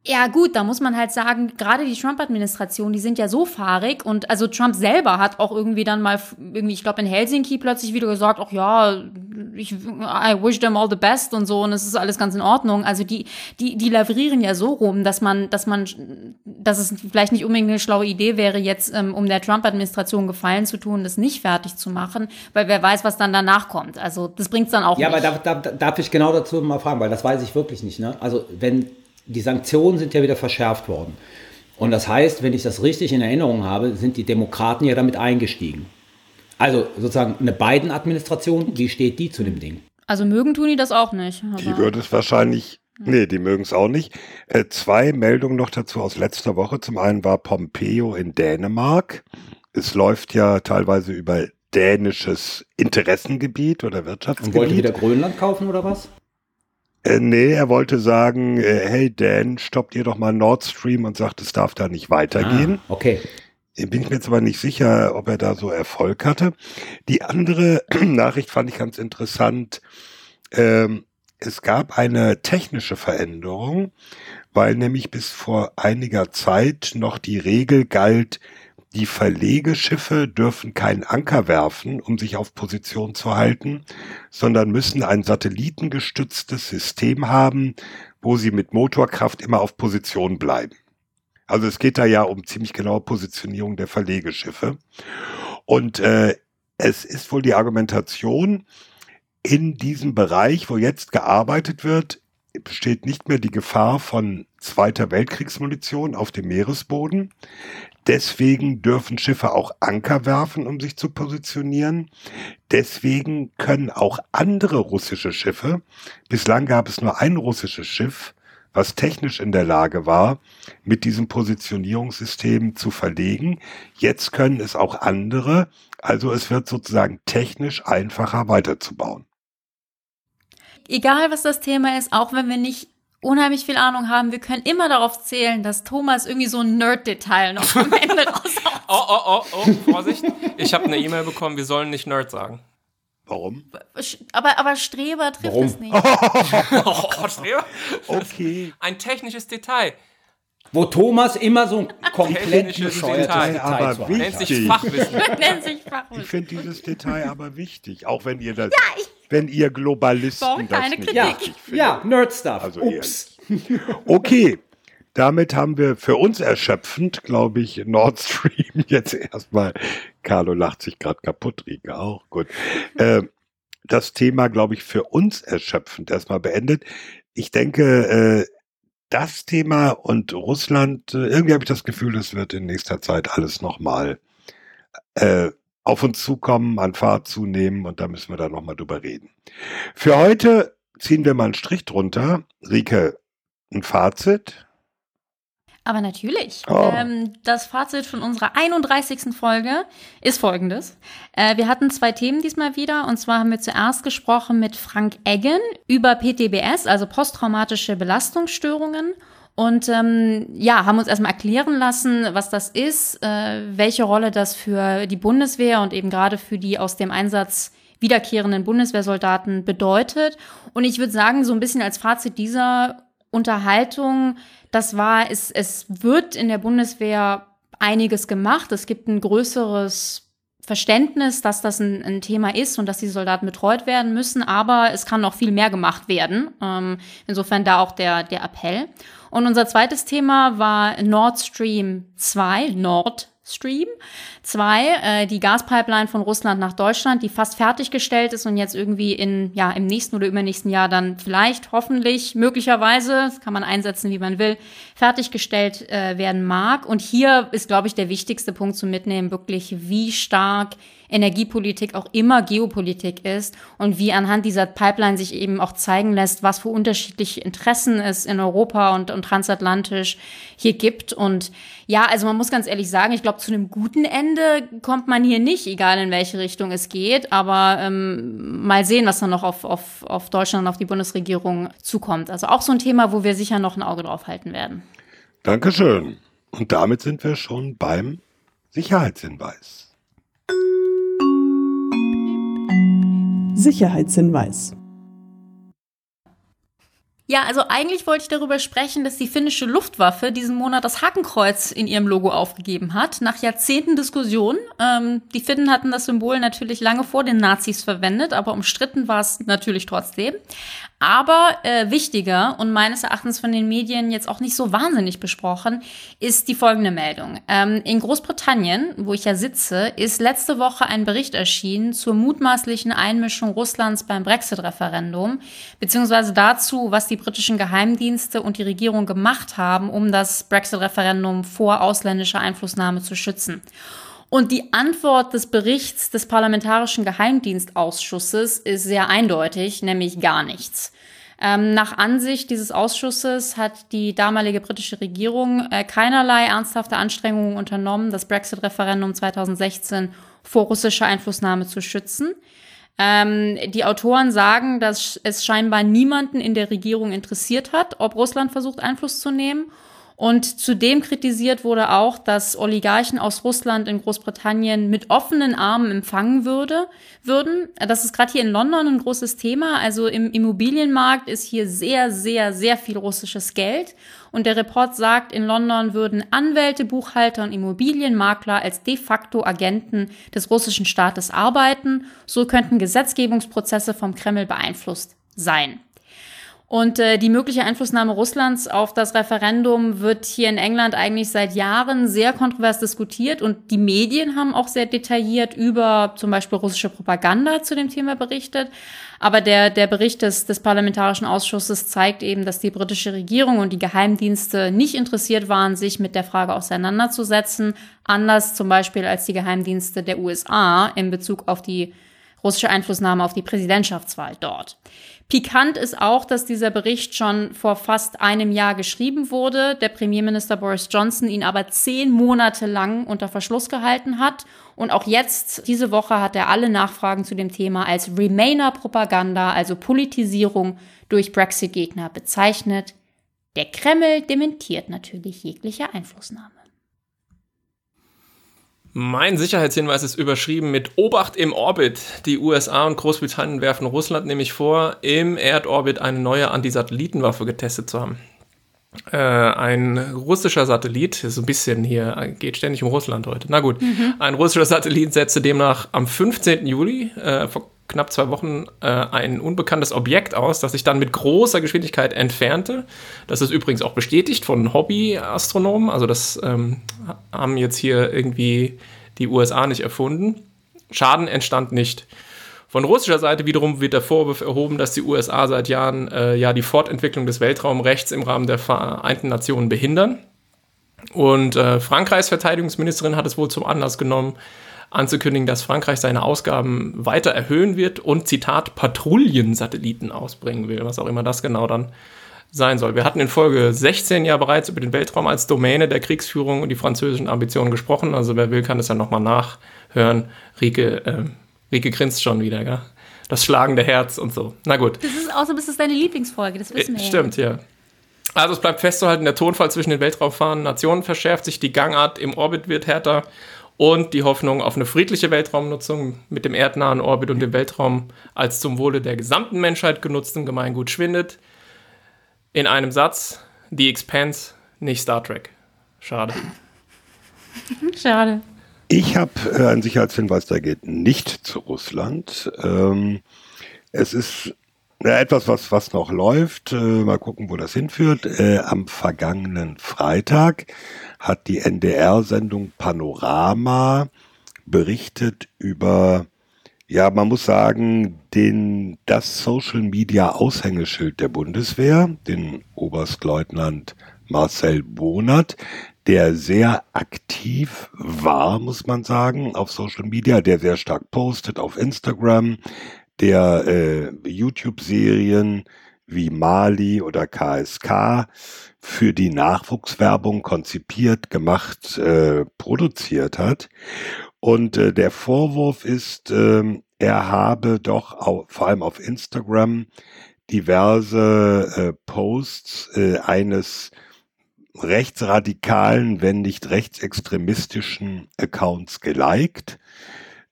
ja gut, da muss man halt sagen, gerade die Trump-Administration, die sind ja so fahrig und also Trump selber hat auch irgendwie dann mal irgendwie, ich glaube in Helsinki plötzlich wieder gesagt, ach ja, ich I wish them all the best und so und es ist alles ganz in Ordnung. Also die die die lavrieren ja so rum, dass man dass man dass es vielleicht nicht unbedingt eine schlaue Idee wäre jetzt ähm, um der Trump-Administration Gefallen zu tun, das nicht fertig zu machen, weil wer weiß, was dann danach kommt. Also das bringt's dann auch ja, nicht. Ja, aber darf, darf, darf ich genau dazu mal fragen, weil das weiß ich wirklich nicht. Ne? Also wenn die Sanktionen sind ja wieder verschärft worden. Und das heißt, wenn ich das richtig in Erinnerung habe, sind die Demokraten ja damit eingestiegen. Also sozusagen eine Biden-Administration, wie steht die zu dem Ding? Also mögen tun die das auch nicht. Die würde es wahrscheinlich, nee, die mögen es auch nicht. Äh, zwei Meldungen noch dazu aus letzter Woche. Zum einen war Pompeo in Dänemark. Es läuft ja teilweise über dänisches Interessengebiet oder Wirtschaftsgebiet. Und wollte wieder Grönland kaufen oder was? Äh, nee, er wollte sagen, äh, hey Dan, stoppt ihr doch mal Nord Stream und sagt, es darf da nicht weitergehen. Ah, okay. Bin ich mir jetzt aber nicht sicher, ob er da so Erfolg hatte. Die andere Nachricht fand ich ganz interessant. Ähm, es gab eine technische Veränderung, weil nämlich bis vor einiger Zeit noch die Regel galt, die Verlegeschiffe dürfen keinen Anker werfen, um sich auf Position zu halten, sondern müssen ein satellitengestütztes System haben, wo sie mit Motorkraft immer auf Position bleiben. Also es geht da ja um ziemlich genaue Positionierung der Verlegeschiffe. Und äh, es ist wohl die Argumentation, in diesem Bereich, wo jetzt gearbeitet wird, besteht nicht mehr die Gefahr von Zweiter Weltkriegsmunition auf dem Meeresboden. Deswegen dürfen Schiffe auch Anker werfen, um sich zu positionieren. Deswegen können auch andere russische Schiffe, bislang gab es nur ein russisches Schiff, was technisch in der Lage war, mit diesem Positionierungssystem zu verlegen. Jetzt können es auch andere. Also es wird sozusagen technisch einfacher weiterzubauen. Egal was das Thema ist, auch wenn wir nicht unheimlich viel Ahnung haben, wir können immer darauf zählen, dass Thomas irgendwie so ein Nerd-Detail noch am Ende raushaut. Oh, oh, oh, oh, Vorsicht. Ich habe eine E-Mail bekommen, wir sollen nicht Nerd sagen. Warum? Aber, aber Streber trifft Warum? es nicht. oh, Gott, Streber? Okay. Ein technisches Detail. Wo Thomas immer so ein komplett bescheuertes Detail, Detail aber wichtig. Nennt sich Fachwissen. Nennt sich Fachwissen. Ich finde dieses Detail aber wichtig, auch wenn ihr das, ja, ich, wenn ihr Globalisten das nicht Kritik. findet. Ja, Nerd-Stuff. Also Ups. okay, damit haben wir für uns erschöpfend, glaube ich, Nord Stream jetzt erstmal. Carlo lacht sich gerade kaputt, Rika auch. Gut. Äh, das Thema, glaube ich, für uns erschöpfend erstmal beendet. Ich denke, äh, das Thema und Russland, äh, irgendwie habe ich das Gefühl, das wird in nächster Zeit alles nochmal äh, auf uns zukommen, an Fahrt zunehmen und da müssen wir dann nochmal drüber reden. Für heute ziehen wir mal einen Strich drunter. Rike, ein Fazit? Aber natürlich. Oh. Ähm, das Fazit von unserer 31. Folge ist folgendes. Äh, wir hatten zwei Themen diesmal wieder. Und zwar haben wir zuerst gesprochen mit Frank Eggen über PTBS, also posttraumatische Belastungsstörungen. Und ähm, ja, haben uns erstmal erklären lassen, was das ist, äh, welche Rolle das für die Bundeswehr und eben gerade für die aus dem Einsatz wiederkehrenden Bundeswehrsoldaten bedeutet. Und ich würde sagen, so ein bisschen als Fazit dieser Unterhaltung, das war, es, es wird in der Bundeswehr einiges gemacht. Es gibt ein größeres Verständnis, dass das ein, ein, Thema ist und dass die Soldaten betreut werden müssen, aber es kann noch viel mehr gemacht werden. Ähm, insofern da auch der, der Appell. Und unser zweites Thema war Nord Stream 2, Nord Stream 2, äh, die Gaspipeline von Russland nach Deutschland, die fast fertiggestellt ist und jetzt irgendwie in, ja, im nächsten oder übernächsten Jahr dann vielleicht, hoffentlich, möglicherweise, das kann man einsetzen, wie man will, fertiggestellt äh, werden mag. Und hier ist, glaube ich, der wichtigste Punkt zu mitnehmen, wirklich, wie stark Energiepolitik auch immer Geopolitik ist und wie anhand dieser Pipeline sich eben auch zeigen lässt, was für unterschiedliche Interessen es in Europa und, und transatlantisch hier gibt. Und ja, also man muss ganz ehrlich sagen, ich glaube, zu einem guten Ende kommt man hier nicht, egal in welche Richtung es geht. Aber ähm, mal sehen, was dann noch auf, auf, auf Deutschland und auf die Bundesregierung zukommt. Also auch so ein Thema, wo wir sicher noch ein Auge drauf halten werden. Dankeschön. Und damit sind wir schon beim Sicherheitshinweis. Sicherheitshinweis. Ja, also eigentlich wollte ich darüber sprechen, dass die finnische Luftwaffe diesen Monat das Hakenkreuz in ihrem Logo aufgegeben hat, nach Jahrzehnten Diskussion. Ähm, die Finnen hatten das Symbol natürlich lange vor den Nazis verwendet, aber umstritten war es natürlich trotzdem. Aber äh, wichtiger und meines Erachtens von den Medien jetzt auch nicht so wahnsinnig besprochen, ist die folgende Meldung. Ähm, in Großbritannien, wo ich ja sitze, ist letzte Woche ein Bericht erschienen zur mutmaßlichen Einmischung Russlands beim Brexit-Referendum, beziehungsweise dazu, was die britischen Geheimdienste und die Regierung gemacht haben, um das Brexit-Referendum vor ausländischer Einflussnahme zu schützen. Und die Antwort des Berichts des Parlamentarischen Geheimdienstausschusses ist sehr eindeutig, nämlich gar nichts. Ähm, nach Ansicht dieses Ausschusses hat die damalige britische Regierung äh, keinerlei ernsthafte Anstrengungen unternommen, das Brexit-Referendum 2016 vor russischer Einflussnahme zu schützen. Ähm, die Autoren sagen, dass es scheinbar niemanden in der Regierung interessiert hat, ob Russland versucht, Einfluss zu nehmen und zudem kritisiert wurde auch, dass Oligarchen aus Russland in Großbritannien mit offenen Armen empfangen würde, würden. Das ist gerade hier in London ein großes Thema. Also im Immobilienmarkt ist hier sehr, sehr, sehr viel russisches Geld. Und der Report sagt, in London würden Anwälte, Buchhalter und Immobilienmakler als de facto Agenten des russischen Staates arbeiten. So könnten Gesetzgebungsprozesse vom Kreml beeinflusst sein. Und äh, die mögliche Einflussnahme Russlands auf das Referendum wird hier in England eigentlich seit Jahren sehr kontrovers diskutiert und die Medien haben auch sehr detailliert über zum Beispiel russische Propaganda zu dem Thema berichtet. Aber der, der Bericht des, des Parlamentarischen Ausschusses zeigt eben, dass die britische Regierung und die Geheimdienste nicht interessiert waren, sich mit der Frage auseinanderzusetzen, anders zum Beispiel als die Geheimdienste der USA in Bezug auf die russische Einflussnahme auf die Präsidentschaftswahl dort. Pikant ist auch, dass dieser Bericht schon vor fast einem Jahr geschrieben wurde, der Premierminister Boris Johnson ihn aber zehn Monate lang unter Verschluss gehalten hat. Und auch jetzt, diese Woche, hat er alle Nachfragen zu dem Thema als Remainer-Propaganda, also Politisierung durch Brexit-Gegner bezeichnet. Der Kreml dementiert natürlich jegliche Einflussnahme. Mein Sicherheitshinweis ist überschrieben mit Obacht im Orbit. Die USA und Großbritannien werfen Russland nämlich vor, im Erdorbit eine neue Antisatellitenwaffe getestet zu haben. Äh, ein russischer Satellit, so ein bisschen hier, geht ständig um Russland heute. Na gut, mhm. ein russischer Satellit setzte demnach am 15. Juli, äh, vor knapp zwei Wochen äh, ein unbekanntes Objekt aus, das sich dann mit großer Geschwindigkeit entfernte. Das ist übrigens auch bestätigt von Hobbyastronomen. Also das ähm, haben jetzt hier irgendwie die USA nicht erfunden. Schaden entstand nicht. Von russischer Seite wiederum wird der Vorwurf erhoben, dass die USA seit Jahren äh, ja die Fortentwicklung des Weltraumrechts im Rahmen der Vereinten Nationen behindern. Und äh, Frankreichs Verteidigungsministerin hat es wohl zum Anlass genommen, anzukündigen, dass Frankreich seine Ausgaben weiter erhöhen wird und Zitat Patrouillensatelliten ausbringen will, was auch immer das genau dann sein soll. Wir hatten in Folge 16 ja bereits über den Weltraum als Domäne der Kriegsführung und die französischen Ambitionen gesprochen. Also wer will, kann es ja nochmal nachhören. Rike, äh, Rike grinst schon wieder, gell? Das schlagende Herz und so. Na gut. Das ist außer das ist deine Lieblingsfolge, das wissen wir. Stimmt, ja. Also es bleibt festzuhalten, der Tonfall zwischen den weltraumfahrenden Nationen verschärft sich, die Gangart im Orbit wird härter und die Hoffnung auf eine friedliche Weltraumnutzung mit dem erdnahen Orbit und dem Weltraum als zum Wohle der gesamten Menschheit genutztem Gemeingut schwindet. In einem Satz, The Expanse, nicht Star Trek. Schade. Schade. Ich habe äh, einen Sicherheitshinweis, der geht nicht zu Russland. Ähm, es ist äh, etwas, was, was noch läuft. Äh, mal gucken, wo das hinführt. Äh, am vergangenen Freitag hat die NDR-Sendung Panorama berichtet über, ja, man muss sagen, den, das Social Media Aushängeschild der Bundeswehr, den Oberstleutnant Marcel Bonert, der sehr aktiv war, muss man sagen, auf Social Media, der sehr stark postet auf Instagram, der äh, YouTube-Serien wie Mali oder KSK für die Nachwuchswerbung konzipiert, gemacht, äh, produziert hat. Und äh, der Vorwurf ist, äh, er habe doch auch, vor allem auf Instagram diverse äh, Posts äh, eines rechtsradikalen, wenn nicht rechtsextremistischen Accounts geliked.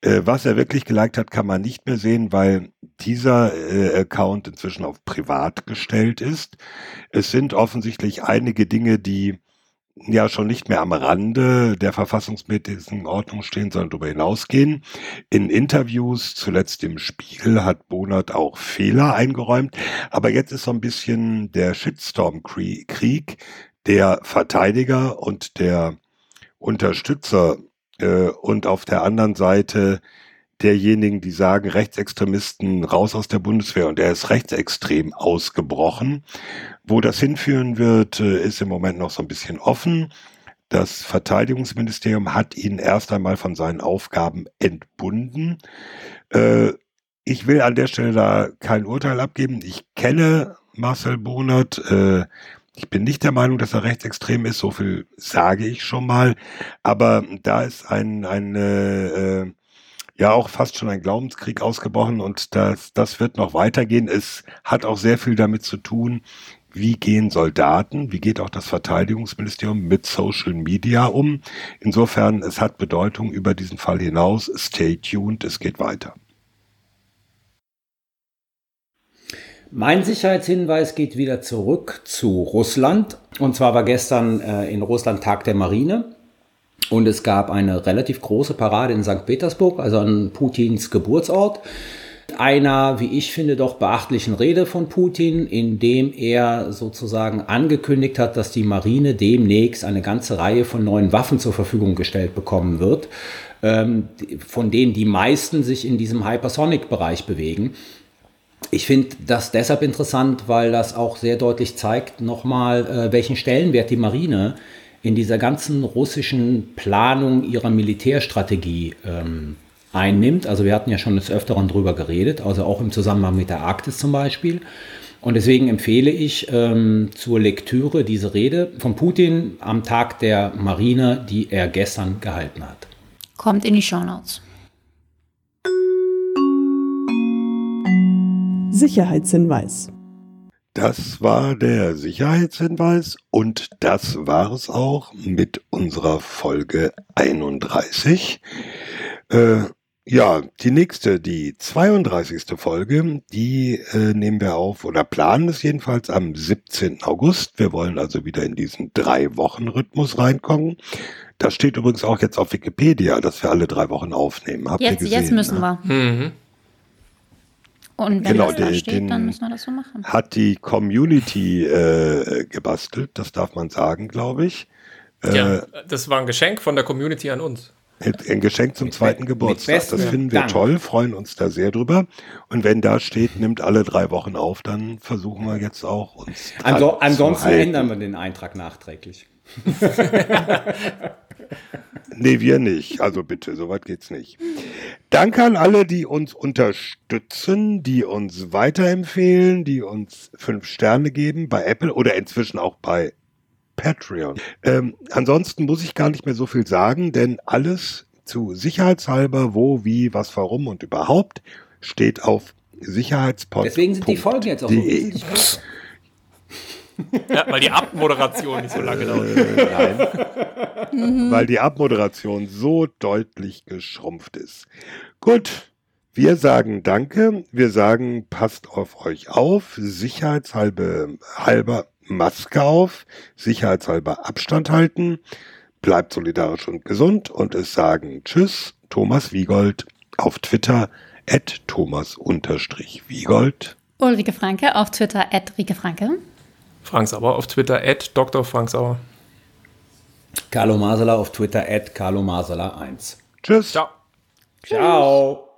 Äh, was er wirklich geliked hat, kann man nicht mehr sehen, weil dieser äh, Account inzwischen auf privat gestellt ist. Es sind offensichtlich einige Dinge, die ja schon nicht mehr am Rande der verfassungsmäßigen Ordnung stehen, sondern darüber hinausgehen. In Interviews, zuletzt im Spiegel, hat Bonert auch Fehler eingeräumt. Aber jetzt ist so ein bisschen der Shitstorm-Krieg der Verteidiger und der Unterstützer äh, und auf der anderen Seite derjenigen, die sagen, Rechtsextremisten raus aus der Bundeswehr und er ist rechtsextrem ausgebrochen. Wo das hinführen wird, äh, ist im Moment noch so ein bisschen offen. Das Verteidigungsministerium hat ihn erst einmal von seinen Aufgaben entbunden. Äh, ich will an der Stelle da kein Urteil abgeben. Ich kenne Marcel Bonert. Äh, ich bin nicht der Meinung, dass er rechtsextrem ist, so viel sage ich schon mal. Aber da ist ein, ein äh, ja auch fast schon ein Glaubenskrieg ausgebrochen und das, das wird noch weitergehen. Es hat auch sehr viel damit zu tun, wie gehen Soldaten, wie geht auch das Verteidigungsministerium mit Social Media um. Insofern, es hat Bedeutung über diesen Fall hinaus. Stay tuned, es geht weiter. Mein Sicherheitshinweis geht wieder zurück zu Russland. Und zwar war gestern äh, in Russland Tag der Marine. Und es gab eine relativ große Parade in St. Petersburg, also an Putins Geburtsort. Einer, wie ich finde, doch beachtlichen Rede von Putin, in dem er sozusagen angekündigt hat, dass die Marine demnächst eine ganze Reihe von neuen Waffen zur Verfügung gestellt bekommen wird, ähm, von denen die meisten sich in diesem Hypersonic-Bereich bewegen. Ich finde das deshalb interessant, weil das auch sehr deutlich zeigt, nochmal, äh, welchen Stellenwert die Marine in dieser ganzen russischen Planung ihrer Militärstrategie ähm, einnimmt. Also wir hatten ja schon des Öfteren drüber geredet, also auch im Zusammenhang mit der Arktis zum Beispiel. Und deswegen empfehle ich ähm, zur Lektüre diese Rede von Putin am Tag der Marine, die er gestern gehalten hat. Kommt in die Show Notes. Sicherheitshinweis. Das war der Sicherheitshinweis und das war es auch mit unserer Folge 31. Äh, ja, die nächste, die 32. Folge, die äh, nehmen wir auf oder planen es jedenfalls am 17. August. Wir wollen also wieder in diesen drei Wochen Rhythmus reinkommen. Das steht übrigens auch jetzt auf Wikipedia, dass wir alle drei Wochen aufnehmen. Habt jetzt, ihr gesehen, jetzt müssen ne? wir. Mhm. Und wenn genau, das da steht, dann müssen wir das so machen. Hat die Community äh, gebastelt, das darf man sagen, glaube ich. Äh, ja, das war ein Geschenk von der Community an uns. Ein Geschenk zum zweiten Geburtstag. Das finden wir Dank. toll, freuen uns da sehr drüber. Und wenn da steht, nimmt alle drei Wochen auf, dann versuchen wir jetzt auch uns. Also, ansonsten ändern wir den Eintrag nachträglich. nee, wir nicht. Also bitte, soweit geht's nicht. Danke an alle, die uns unterstützen, die uns weiterempfehlen, die uns fünf Sterne geben bei Apple oder inzwischen auch bei Patreon. Ähm, ansonsten muss ich gar nicht mehr so viel sagen, denn alles zu sicherheitshalber, wo, wie, was, warum und überhaupt steht auf Sicherheitspod. Deswegen sind die Folgen jetzt auch so. Ja, weil die Abmoderation nicht so lange dauert. Äh, nein. Weil die Abmoderation so deutlich geschrumpft ist. Gut, wir sagen Danke. Wir sagen, passt auf euch auf. Sicherheitshalber halber Maske auf. Sicherheitshalber Abstand halten. Bleibt solidarisch und gesund. Und es sagen Tschüss, Thomas Wiegold auf Twitter at Thomas-Wiegold. Ulrike Franke auf Twitter at Rike Franke. Frank Sauer auf Twitter, at Dr. Frank Sauer. Carlo Masala auf Twitter, at Carlo Masala 1. Tschüss. Ciao. Ciao.